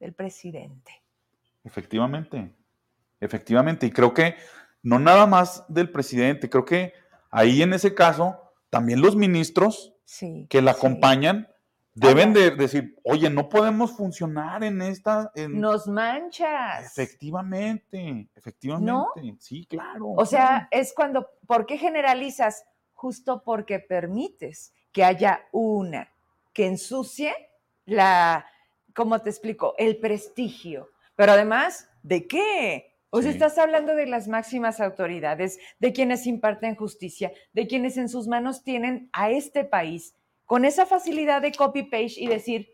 del presidente. Efectivamente, efectivamente, y creo que no nada más del presidente, creo que ahí en ese caso, también los ministros que la acompañan deben de decir, oye, no podemos funcionar en esta... Nos manchas. Efectivamente, efectivamente. Sí, claro. O sea, es cuando, ¿por qué generalizas? Justo porque permites que haya una que ensucie la, ¿cómo te explico? El prestigio. Pero además, ¿de qué? O sea, estás hablando de las máximas autoridades, de quienes imparten justicia, de quienes en sus manos tienen a este país con esa facilidad de copy-paste y decir,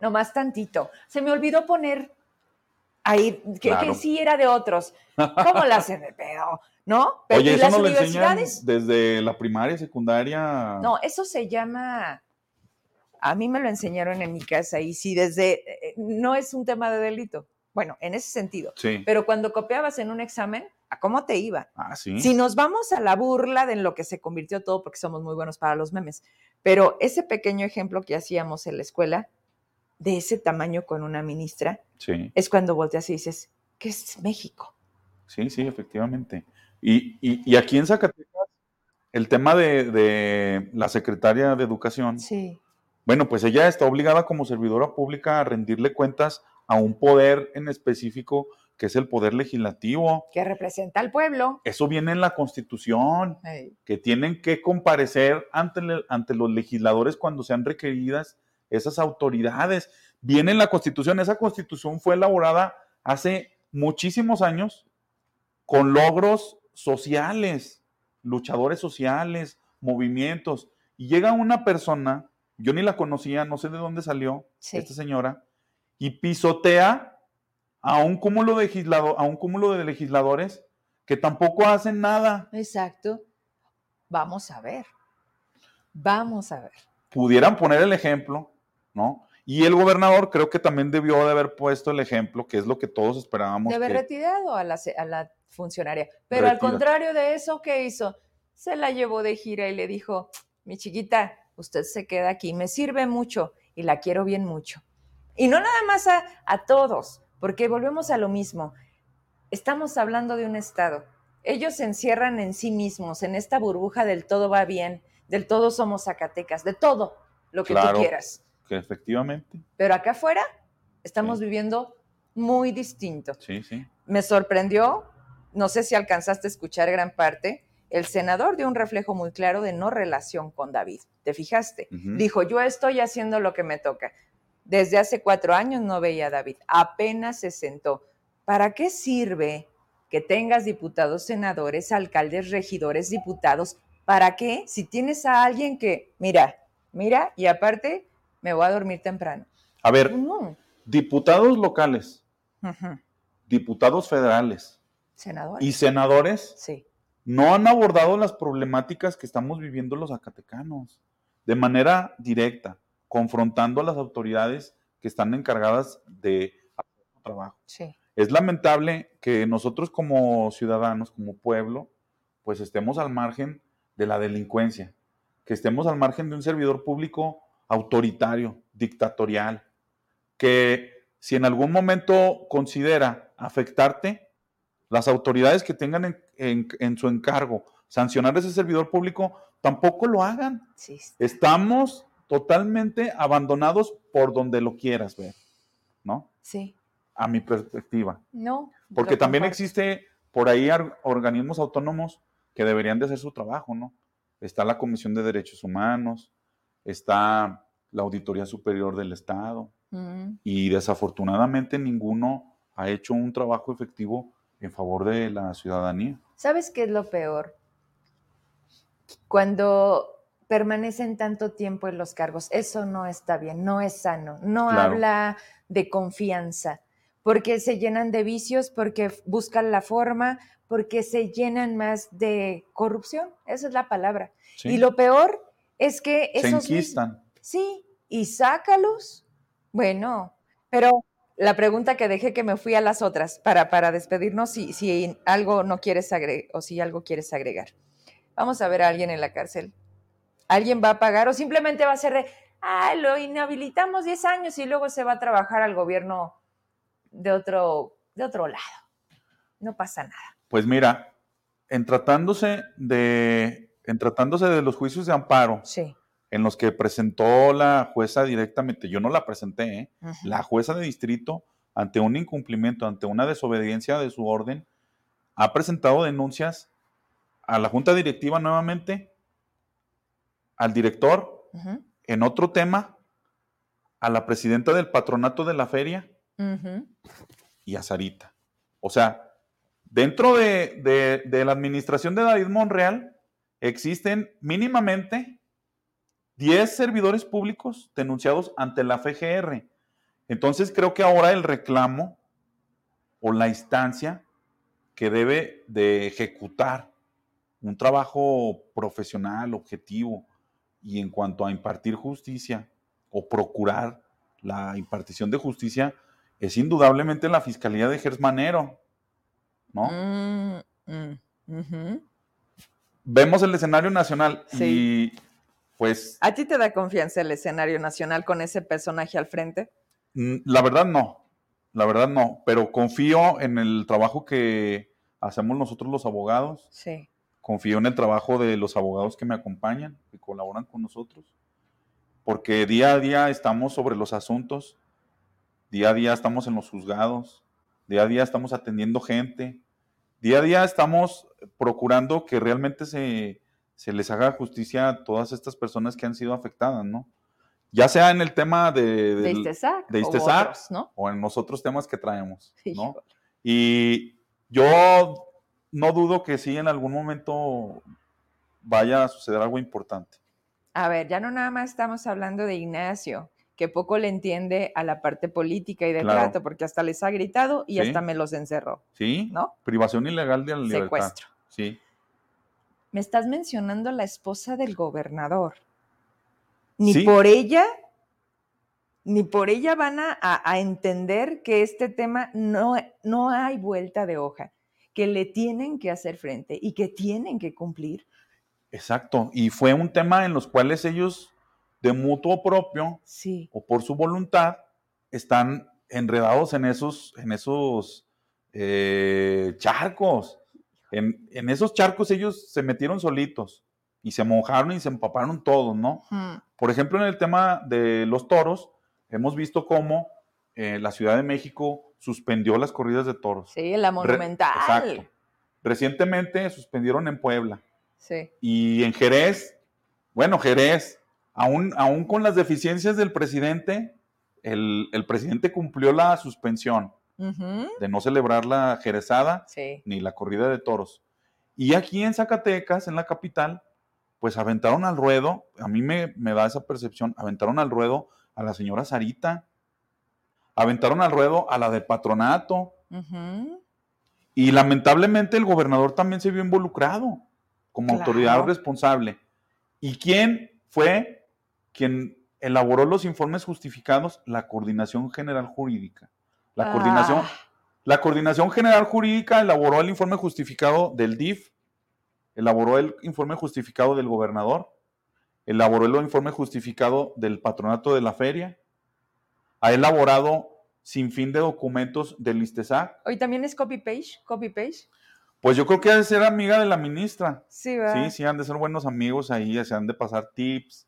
nomás tantito. Se me olvidó poner ahí, que, sí era de otros. ¿Cómo la hacen de pedo? ¿No? Pero, Oye, eso no lo enseñan desde la primaria, secundaria. No, eso se llama. A mí me lo enseñaron en mi casa y sí, desde. Eh, no es un tema de delito. Bueno, en ese sentido. Sí. Pero cuando copiabas en un examen, ¿a cómo te iba? Ah, sí. Si nos vamos a la burla de lo que se convirtió todo, porque somos muy buenos para los memes, pero ese pequeño ejemplo que hacíamos en la escuela, de ese tamaño con una ministra, es cuando volteas y dices, ¿qué es México? Sí, sí, efectivamente. Y, aquí en Zacatecas, el tema de, la secretaria de Educación, sí. Bueno, pues ella está obligada como servidora pública a rendirle cuentas a un poder en específico que es el poder legislativo. Que representa al pueblo. Eso viene en la Constitución, que tienen que comparecer ante, ante los legisladores cuando sean requeridas esas autoridades. Viene en la Constitución, esa Constitución fue elaborada hace muchísimos años con logros sociales, luchadores sociales, movimientos. Y llega una persona, yo ni la conocía, no sé de dónde salió esta señora, y pisotea a un cúmulo de a un cúmulo de legisladores que tampoco hacen nada. Exacto. Vamos a ver. Vamos a ver. Pudieran poner el ejemplo, ¿no? Y el gobernador creo que también debió de haber puesto el ejemplo, que es lo que todos esperábamos. De haber retirado a la, a la funcionaria. Pero al contrario de eso, ¿qué hizo? Se la llevó de gira y le dijo, mi chiquita, usted se queda aquí, me sirve mucho y la quiero bien mucho. Y no nada más a, a todos, porque volvemos a lo mismo. Estamos hablando de un Estado. Ellos se encierran en sí mismos, en esta burbuja del todo va bien, del todo somos Zacatecas, de todo lo que tú quieras. Que efectivamente. Pero acá afuera estamos viviendo muy distinto. Sí, sí. Me sorprendió, no sé si alcanzaste a escuchar gran parte, el senador dio un reflejo muy claro de no relación con David. ¿Te fijaste? Dijo, yo estoy haciendo lo que me toca. Desde hace cuatro años no veía a David, apenas se sentó. ¿Para qué sirve que tengas diputados, senadores, alcaldes, regidores, diputados? ¿Para qué? Si tienes a alguien que, mira, mira, y aparte me voy a dormir temprano. A ver, diputados locales, diputados federales senadores. y senadores sí. No han abordado las problemáticas que estamos viviendo los zacatecanos de manera directa confrontando a las autoridades que están encargadas de hacer su trabajo. Es lamentable que nosotros como ciudadanos, como pueblo, pues estemos al margen de la delincuencia, que estemos al margen de un servidor público autoritario, dictatorial, que si en algún momento considera afectarte, las autoridades que tengan en, su encargo sancionar a ese servidor público tampoco lo hagan. Estamos totalmente abandonados por donde lo quieras ver, ¿no? Sí. A mi perspectiva. No. Porque también existe por ahí organismos autónomos que deberían de hacer su trabajo, ¿no? Está la Comisión de Derechos Humanos, está la Auditoría Superior del Estado, mm. y desafortunadamente ninguno ha hecho un trabajo efectivo en favor de la ciudadanía. ¿Sabes qué es lo peor? Cuando permanecen tanto tiempo en los cargos. Eso no está bien, no es sano, no habla de confianza, porque se llenan de vicios, porque buscan la forma, porque se llenan más de corrupción, esa es la palabra. Y lo peor es que esos... Se enquistan. Sí, y sácalos. Bueno, Pero la pregunta que dejé que me fui a las otras para, para despedirnos, si, si algo no quieres agregar o si algo quieres agregar. Vamos a ver a alguien en la cárcel. ¿Alguien va a pagar o simplemente va a ser de, ah, lo inhabilitamos 10 años y luego se va a trabajar al gobierno de otro, de otro lado? No pasa nada. Pues mira, en tratándose de, en tratándose de los juicios de amparo, sí en los que presentó la jueza directamente, yo no la presenté, ¿eh? la jueza de distrito, ante un incumplimiento, ante una desobediencia de su orden, ha presentado denuncias a la junta directiva nuevamente, al director, en otro tema, a la presidenta del patronato de la feria y a Sarita. O sea, dentro de, de la administración de David Monreal existen mínimamente 10 servidores públicos denunciados ante la FGR. Entonces creo que ahora el reclamo o la instancia que debe de ejecutar un trabajo profesional, objetivo, y en cuanto a impartir justicia o procurar la impartición de justicia, es indudablemente la Fiscalía de Gersmanero, ¿no? Mm, mm, Vemos el escenario nacional y pues... ¿A ti te da confianza el escenario nacional con ese personaje al frente? Mm, la verdad no, la verdad no, pero confío en el trabajo que hacemos nosotros los abogados. Sí. Confío en el trabajo de los abogados que me acompañan, que colaboran con nosotros, porque día a día estamos sobre los asuntos, día a día estamos en los juzgados, día a día estamos atendiendo gente, día a día estamos procurando que realmente se, se les haga justicia a todas estas personas que han sido afectadas, ¿no? Ya sea en el tema de, de Istesac, de ¿no? o en los otros temas que traemos, ¿no? Y yo no dudo que sí en algún momento vaya a suceder algo importante. A ver, ya no nada más estamos hablando de Ignacio, que poco le entiende a la parte política y de trato, porque hasta les ha gritado y hasta me los encerró. Sí, ¿no? Privación ilegal de la libertad. Secuestro. Sí me estás mencionando a la esposa del gobernador. Ni por ella, ni por ella van a, entender que este tema no, no hay vuelta de hoja, que le tienen que hacer frente y que tienen que cumplir. Exacto, y fue un tema en los cuales ellos, de mutuo propio sí. o por su voluntad, están enredados en esos, en esos eh, charcos. En, esos charcos ellos se metieron solitos y se mojaron y se empaparon todos, ¿no? Por ejemplo, en el tema de los toros, hemos visto cómo eh, la Ciudad de México suspendió las corridas de toros. Sí, la monumental. exacto. Recientemente suspendieron en Puebla. Sí. Y en Jerez, bueno, Jerez, aún, aún con las deficiencias del presidente, el, el presidente cumplió la suspensión de no celebrar la jerezada ni la corrida de toros. Y aquí en Zacatecas, en la capital, pues aventaron al ruedo, a mí me, da esa percepción, aventaron al ruedo a la señora Sarita, aventaron al ruedo a la de patronato. Y lamentablemente el gobernador también se vio involucrado como autoridad responsable. ¿Y quién fue quien elaboró los informes justificados? La Coordinación General Jurídica. La coordinación, ah. la coordinación General Jurídica elaboró el informe justificado del DIF, elaboró el informe justificado del gobernador, elaboró el informe justificado del patronato de la feria, ha elaborado sin fin de documentos del ISTESAC. ¿Hoy también es copy-page? ¿Copy-page? Pues yo creo que ha de ser amiga de la ministra. Sí, ¿verdad? Sí, sí, han de ser buenos amigos ahí, se han de pasar tips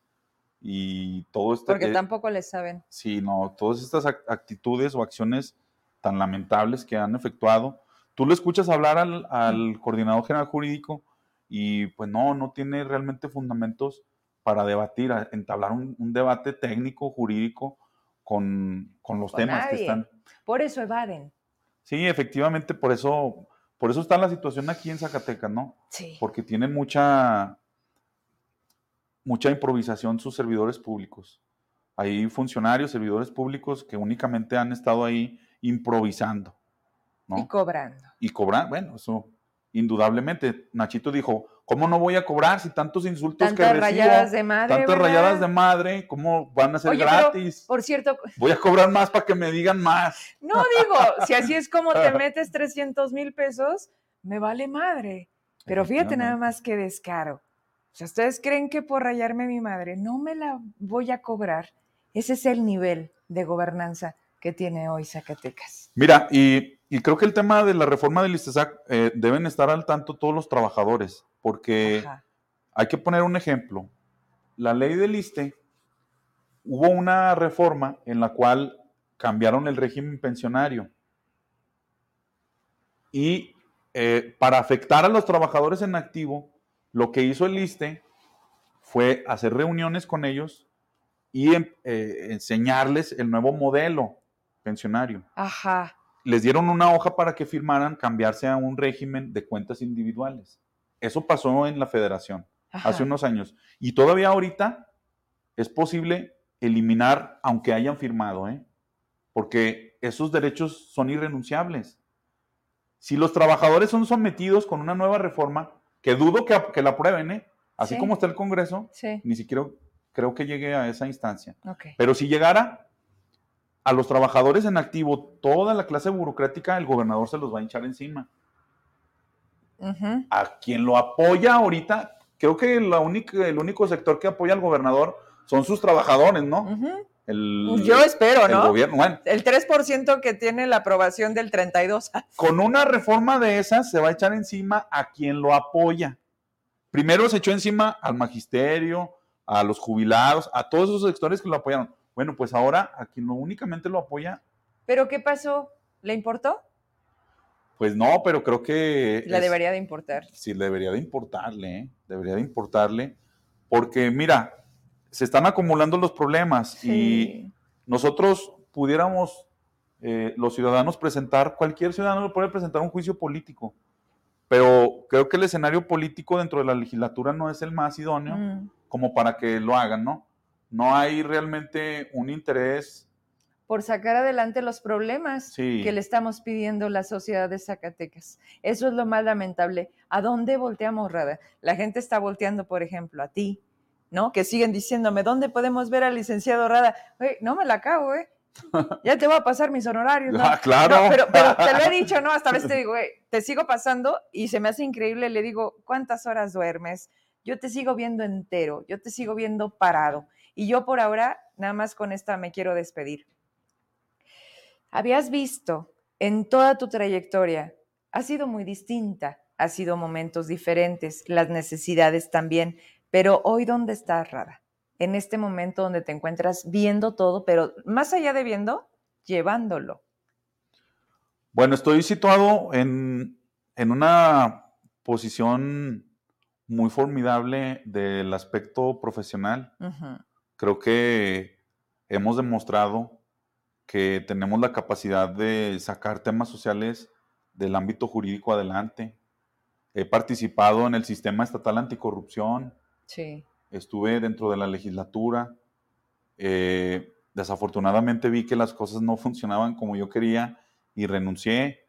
y todo esto. Porque tampoco le saben. Sí, no, todas estas actitudes o acciones tan lamentables que han efectuado. Tú lo escuchas hablar al, coordinador general jurídico y pues no, no tiene realmente fundamentos para debatir, entablar un, debate técnico, jurídico con, los temas que están. Por eso evaden. Sí, efectivamente, por eso, por eso está la situación aquí en Zacatecas, ¿no? Sí. Porque tienen mucha, mucha improvisación sus servidores públicos. Hay funcionarios, servidores públicos que únicamente han estado ahí improvisando. Y cobrando. Y cobrando, bueno, eso indudablemente. Nachito dijo, ¿cómo no voy a cobrar si tantos insultos que recibo? rayadas de madre, Tantas rayadas de madre, ¿cómo van a ser gratis? por cierto... Voy a cobrar más para que me digan más. No, digo, si así es como te metes 300 mil pesos, me vale madre. Pero fíjate nada más que descaro. O sea, ¿ustedes creen que por rayarme mi madre no me la voy a cobrar? Ese es el nivel de gobernanza que tiene hoy Zacatecas. Mira, y, creo que el tema de la reforma del ISTESAC eh, deben estar al tanto todos los trabajadores, porque hay que poner un ejemplo. La ley del ISTE, hubo una reforma en la cual cambiaron el régimen pensionario. Y eh, para afectar a los trabajadores en activo, lo que hizo el ISTE fue hacer reuniones con ellos y em, eh, enseñarles el nuevo modelo pensionario. Ajá. Les dieron una hoja para que firmaran cambiarse a un régimen de cuentas individuales. Eso pasó en la federación hace unos años. Y todavía ahorita es posible eliminar, aunque hayan firmado, ¿eh? porque esos derechos son irrenunciables. Si los trabajadores son sometidos con una nueva reforma, que dudo que, la aprueben, ¿eh? así como está el Congreso, ni siquiera creo que llegue a esa instancia. Pero si llegara, a los trabajadores en activo, toda la clase burocrática, el gobernador se los va a hinchar encima. A quien lo apoya ahorita, creo que la única, el único sector que apoya al gobernador son sus trabajadores, ¿no? Yo espero, ¿no? El gobierno, El 3% que tiene la aprobación del 32. Con una reforma de esas se va a echar encima a quien lo apoya. Primero se echó encima al magisterio, a los jubilados, a todos esos sectores que lo apoyaron. Bueno, pues ahora a quien únicamente lo apoya. ¿Pero qué pasó? ¿Le importó? Pues no, pero creo que... Le debería de importar. Sí, debería de importarle, ¿eh? debería de importarle, porque mira, se están acumulando los problemas y nosotros pudiéramos, eh, los ciudadanos, presentar, cualquier ciudadano puede presentar un juicio político, pero creo que el escenario político dentro de la legislatura no es el más idóneo mm. como para que lo hagan, ¿no? no hay realmente un interés por sacar adelante los problemas que le estamos pidiendo la sociedad de Zacatecas. Eso es lo más lamentable. ¿A dónde volteamos, Rada? La gente está volteando, por ejemplo, a ti, ¿no? Que siguen diciéndome, ¿dónde podemos ver al licenciado Rada? no me la acabo, ¿eh? Ya te voy a pasar mis honorarios. ¿no? Ah, claro. pero, pero, te lo he dicho, ¿no? Hasta a veces te digo, güey, te sigo pasando y se me hace increíble. Le digo, ¿cuántas horas duermes? Yo te sigo viendo entero, yo te sigo viendo parado. Y yo por ahora, nada más con esta me quiero despedir. Habías visto en toda tu trayectoria, ha sido muy distinta, ha sido momentos diferentes, las necesidades también, pero hoy ¿dónde estás, Rada? En este momento donde te encuentras viendo todo, pero más allá de viendo, llevándolo. Bueno, estoy situado en, una posición muy formidable del aspecto profesional. Creo que hemos demostrado que tenemos la capacidad de sacar temas sociales del ámbito jurídico adelante. He participado en el sistema estatal anticorrupción. Sí. Estuve dentro de la legislatura. Eh, desafortunadamente vi que las cosas no funcionaban como yo quería y renuncié.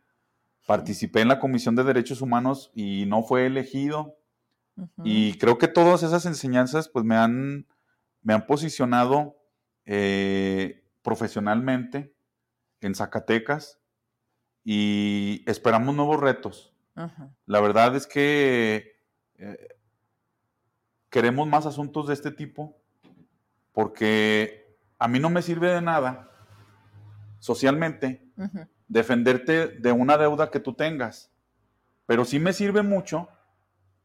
Participé en la Comisión de Derechos Humanos y no fue elegido. Y creo que todas esas enseñanzas pues me han me han posicionado eh, profesionalmente en Zacatecas y esperamos nuevos retos. La verdad es que eh, queremos más asuntos de este tipo porque a mí no me sirve de nada socialmente defenderte de una deuda que tú tengas, pero sí me sirve mucho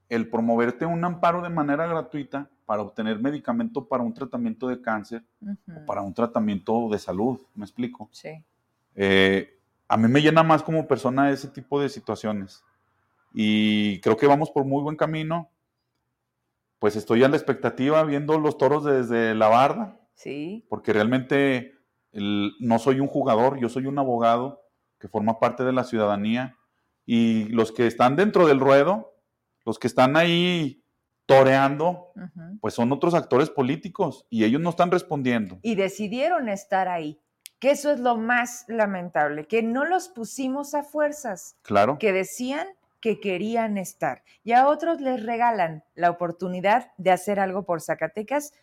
el promoverte un amparo de manera gratuita para obtener medicamento para un tratamiento de cáncer o para un tratamiento de salud, ¿me explico? Sí. Eh, a mí me llena más como persona ese tipo de situaciones y creo que vamos por muy buen camino. Pues estoy a la expectativa viendo los toros desde la barda. Sí. Porque realmente no soy un jugador, yo soy un abogado que forma parte de la ciudadanía y los que están dentro del ruedo, los que están ahí toreando, pues son otros actores políticos y ellos no están respondiendo. Y decidieron estar ahí, que eso es lo más lamentable, que no los pusimos a fuerzas. Claro. Que decían que querían estar y a otros les regalan la oportunidad de hacer algo por Zacatecas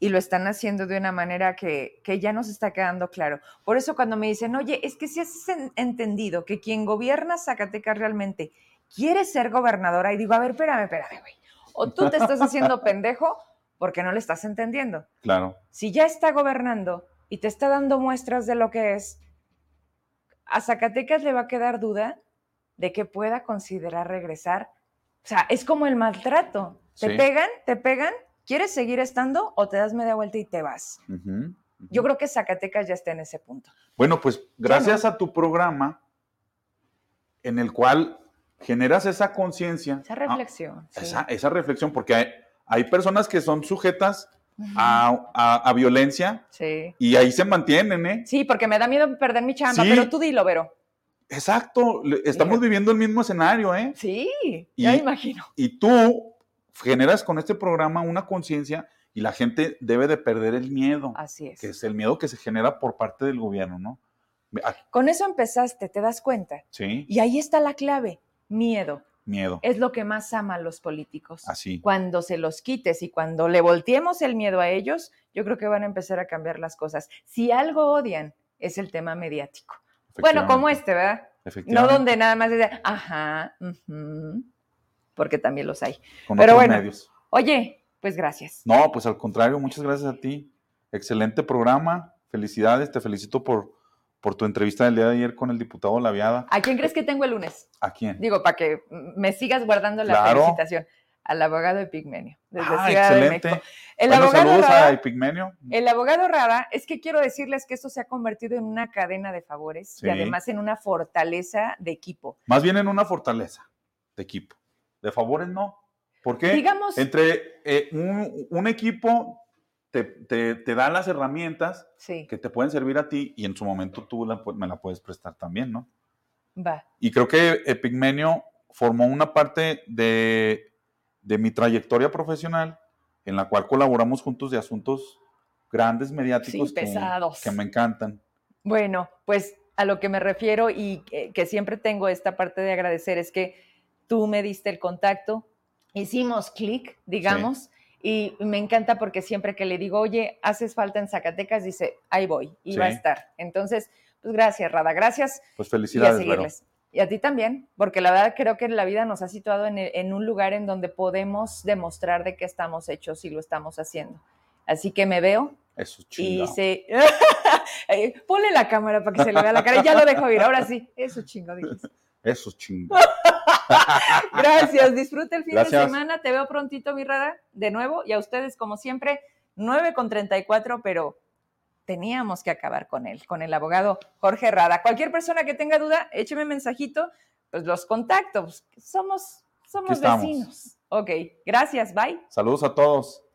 y lo están haciendo de una manera que, que, ya nos está quedando claro. Por eso cuando me dicen, oye, es que si has entendido que quien gobierna Zacatecas realmente quiere ser gobernadora, y digo, a ver, espérame, espérame, güey. O tú te estás haciendo pendejo porque no le estás entendiendo. Claro. Si ya está gobernando y te está dando muestras de lo que es, a Zacatecas le va a quedar duda de que pueda considerar regresar. O sea, es como el maltrato. Te pegan, te pegan, ¿quieres seguir estando o te das media vuelta y te vas? Yo creo que Zacatecas ya está en ese punto. Bueno, pues gracias a tu programa en el cual generas esa conciencia. Esa reflexión. esa, reflexión, porque hay, hay personas que son sujetas a, violencia y ahí se mantienen, ¿eh? Sí, porque me da miedo perder mi chamba, pero tú dilo, Vero. Exacto, estamos viviendo el mismo escenario, ¿eh? Sí, ya imagino. Y tú generas con este programa una conciencia y la gente debe de perder el miedo. Así es. Que es el miedo que se genera por parte del gobierno, ¿no? Con eso empezaste, ¿te das cuenta? Sí. Y ahí está la clave, miedo. Miedo. Es lo que más aman los políticos. Así. Cuando se los quites y cuando le volteemos el miedo a ellos, yo creo que van a empezar a cambiar las cosas. Si algo odian, es el tema mediático. Bueno, como este, ¿verdad? No donde nada más dice, ajá, porque también los hay. Pero bueno, oye, pues gracias. No, pues al contrario, muchas gracias a ti. Excelente programa. Felicidades, te felicito por por tu entrevista del día de ayer con el diputado Laviada. ¿A quién crees que tengo el lunes? ¿A quién? Digo, para que me sigas guardando la felicitación. Al abogado Epigmenio, desde ah, excelente. El abogado saludos a Epigmenio. El abogado Rada, es que quiero decirles que esto se ha convertido en una cadena de favores y además en una fortaleza de equipo. Más bien en una fortaleza de equipo. De favores no. ¿Por qué? Digamos. Entre eh, un, un equipo te, da las herramientas que te pueden servir a ti y en su momento tú me la puedes prestar también, ¿no? Va. Y creo que Epigmenio formó una parte de, mi trayectoria profesional en la cual colaboramos juntos de asuntos grandes, mediáticos, que, pesados. que me encantan. Bueno, pues a lo que me refiero y que siempre tengo esta parte de agradecer es que tú me diste el contacto, hicimos clic, digamos, y me encanta porque siempre que le digo, oye, haces falta en Zacatecas, dice, ahí voy, y va a estar. Entonces, pues gracias, Rada, gracias. Pues felicidades. Y a ti también, porque la verdad creo que la vida nos ha situado en, un lugar en donde podemos demostrar de qué estamos hechos y lo estamos haciendo. Así que me veo. Eso chingo. Y se... Ponle la cámara para que se le vea la cara. Ya lo dejo ir. Ahora sí. Eso chingo, dices. Eso chingo. Gracias, disfrute el fin de semana. Te veo prontito, mi Rada, de nuevo. Y a ustedes, como siempre, 9 con 34, pero teníamos que acabar con él, con el abogado Jorge Rada. Cualquier persona que tenga duda, écheme mensajito, pues los contactos. Somos, somos vecinos. Ok, gracias, bye. Saludos a todos.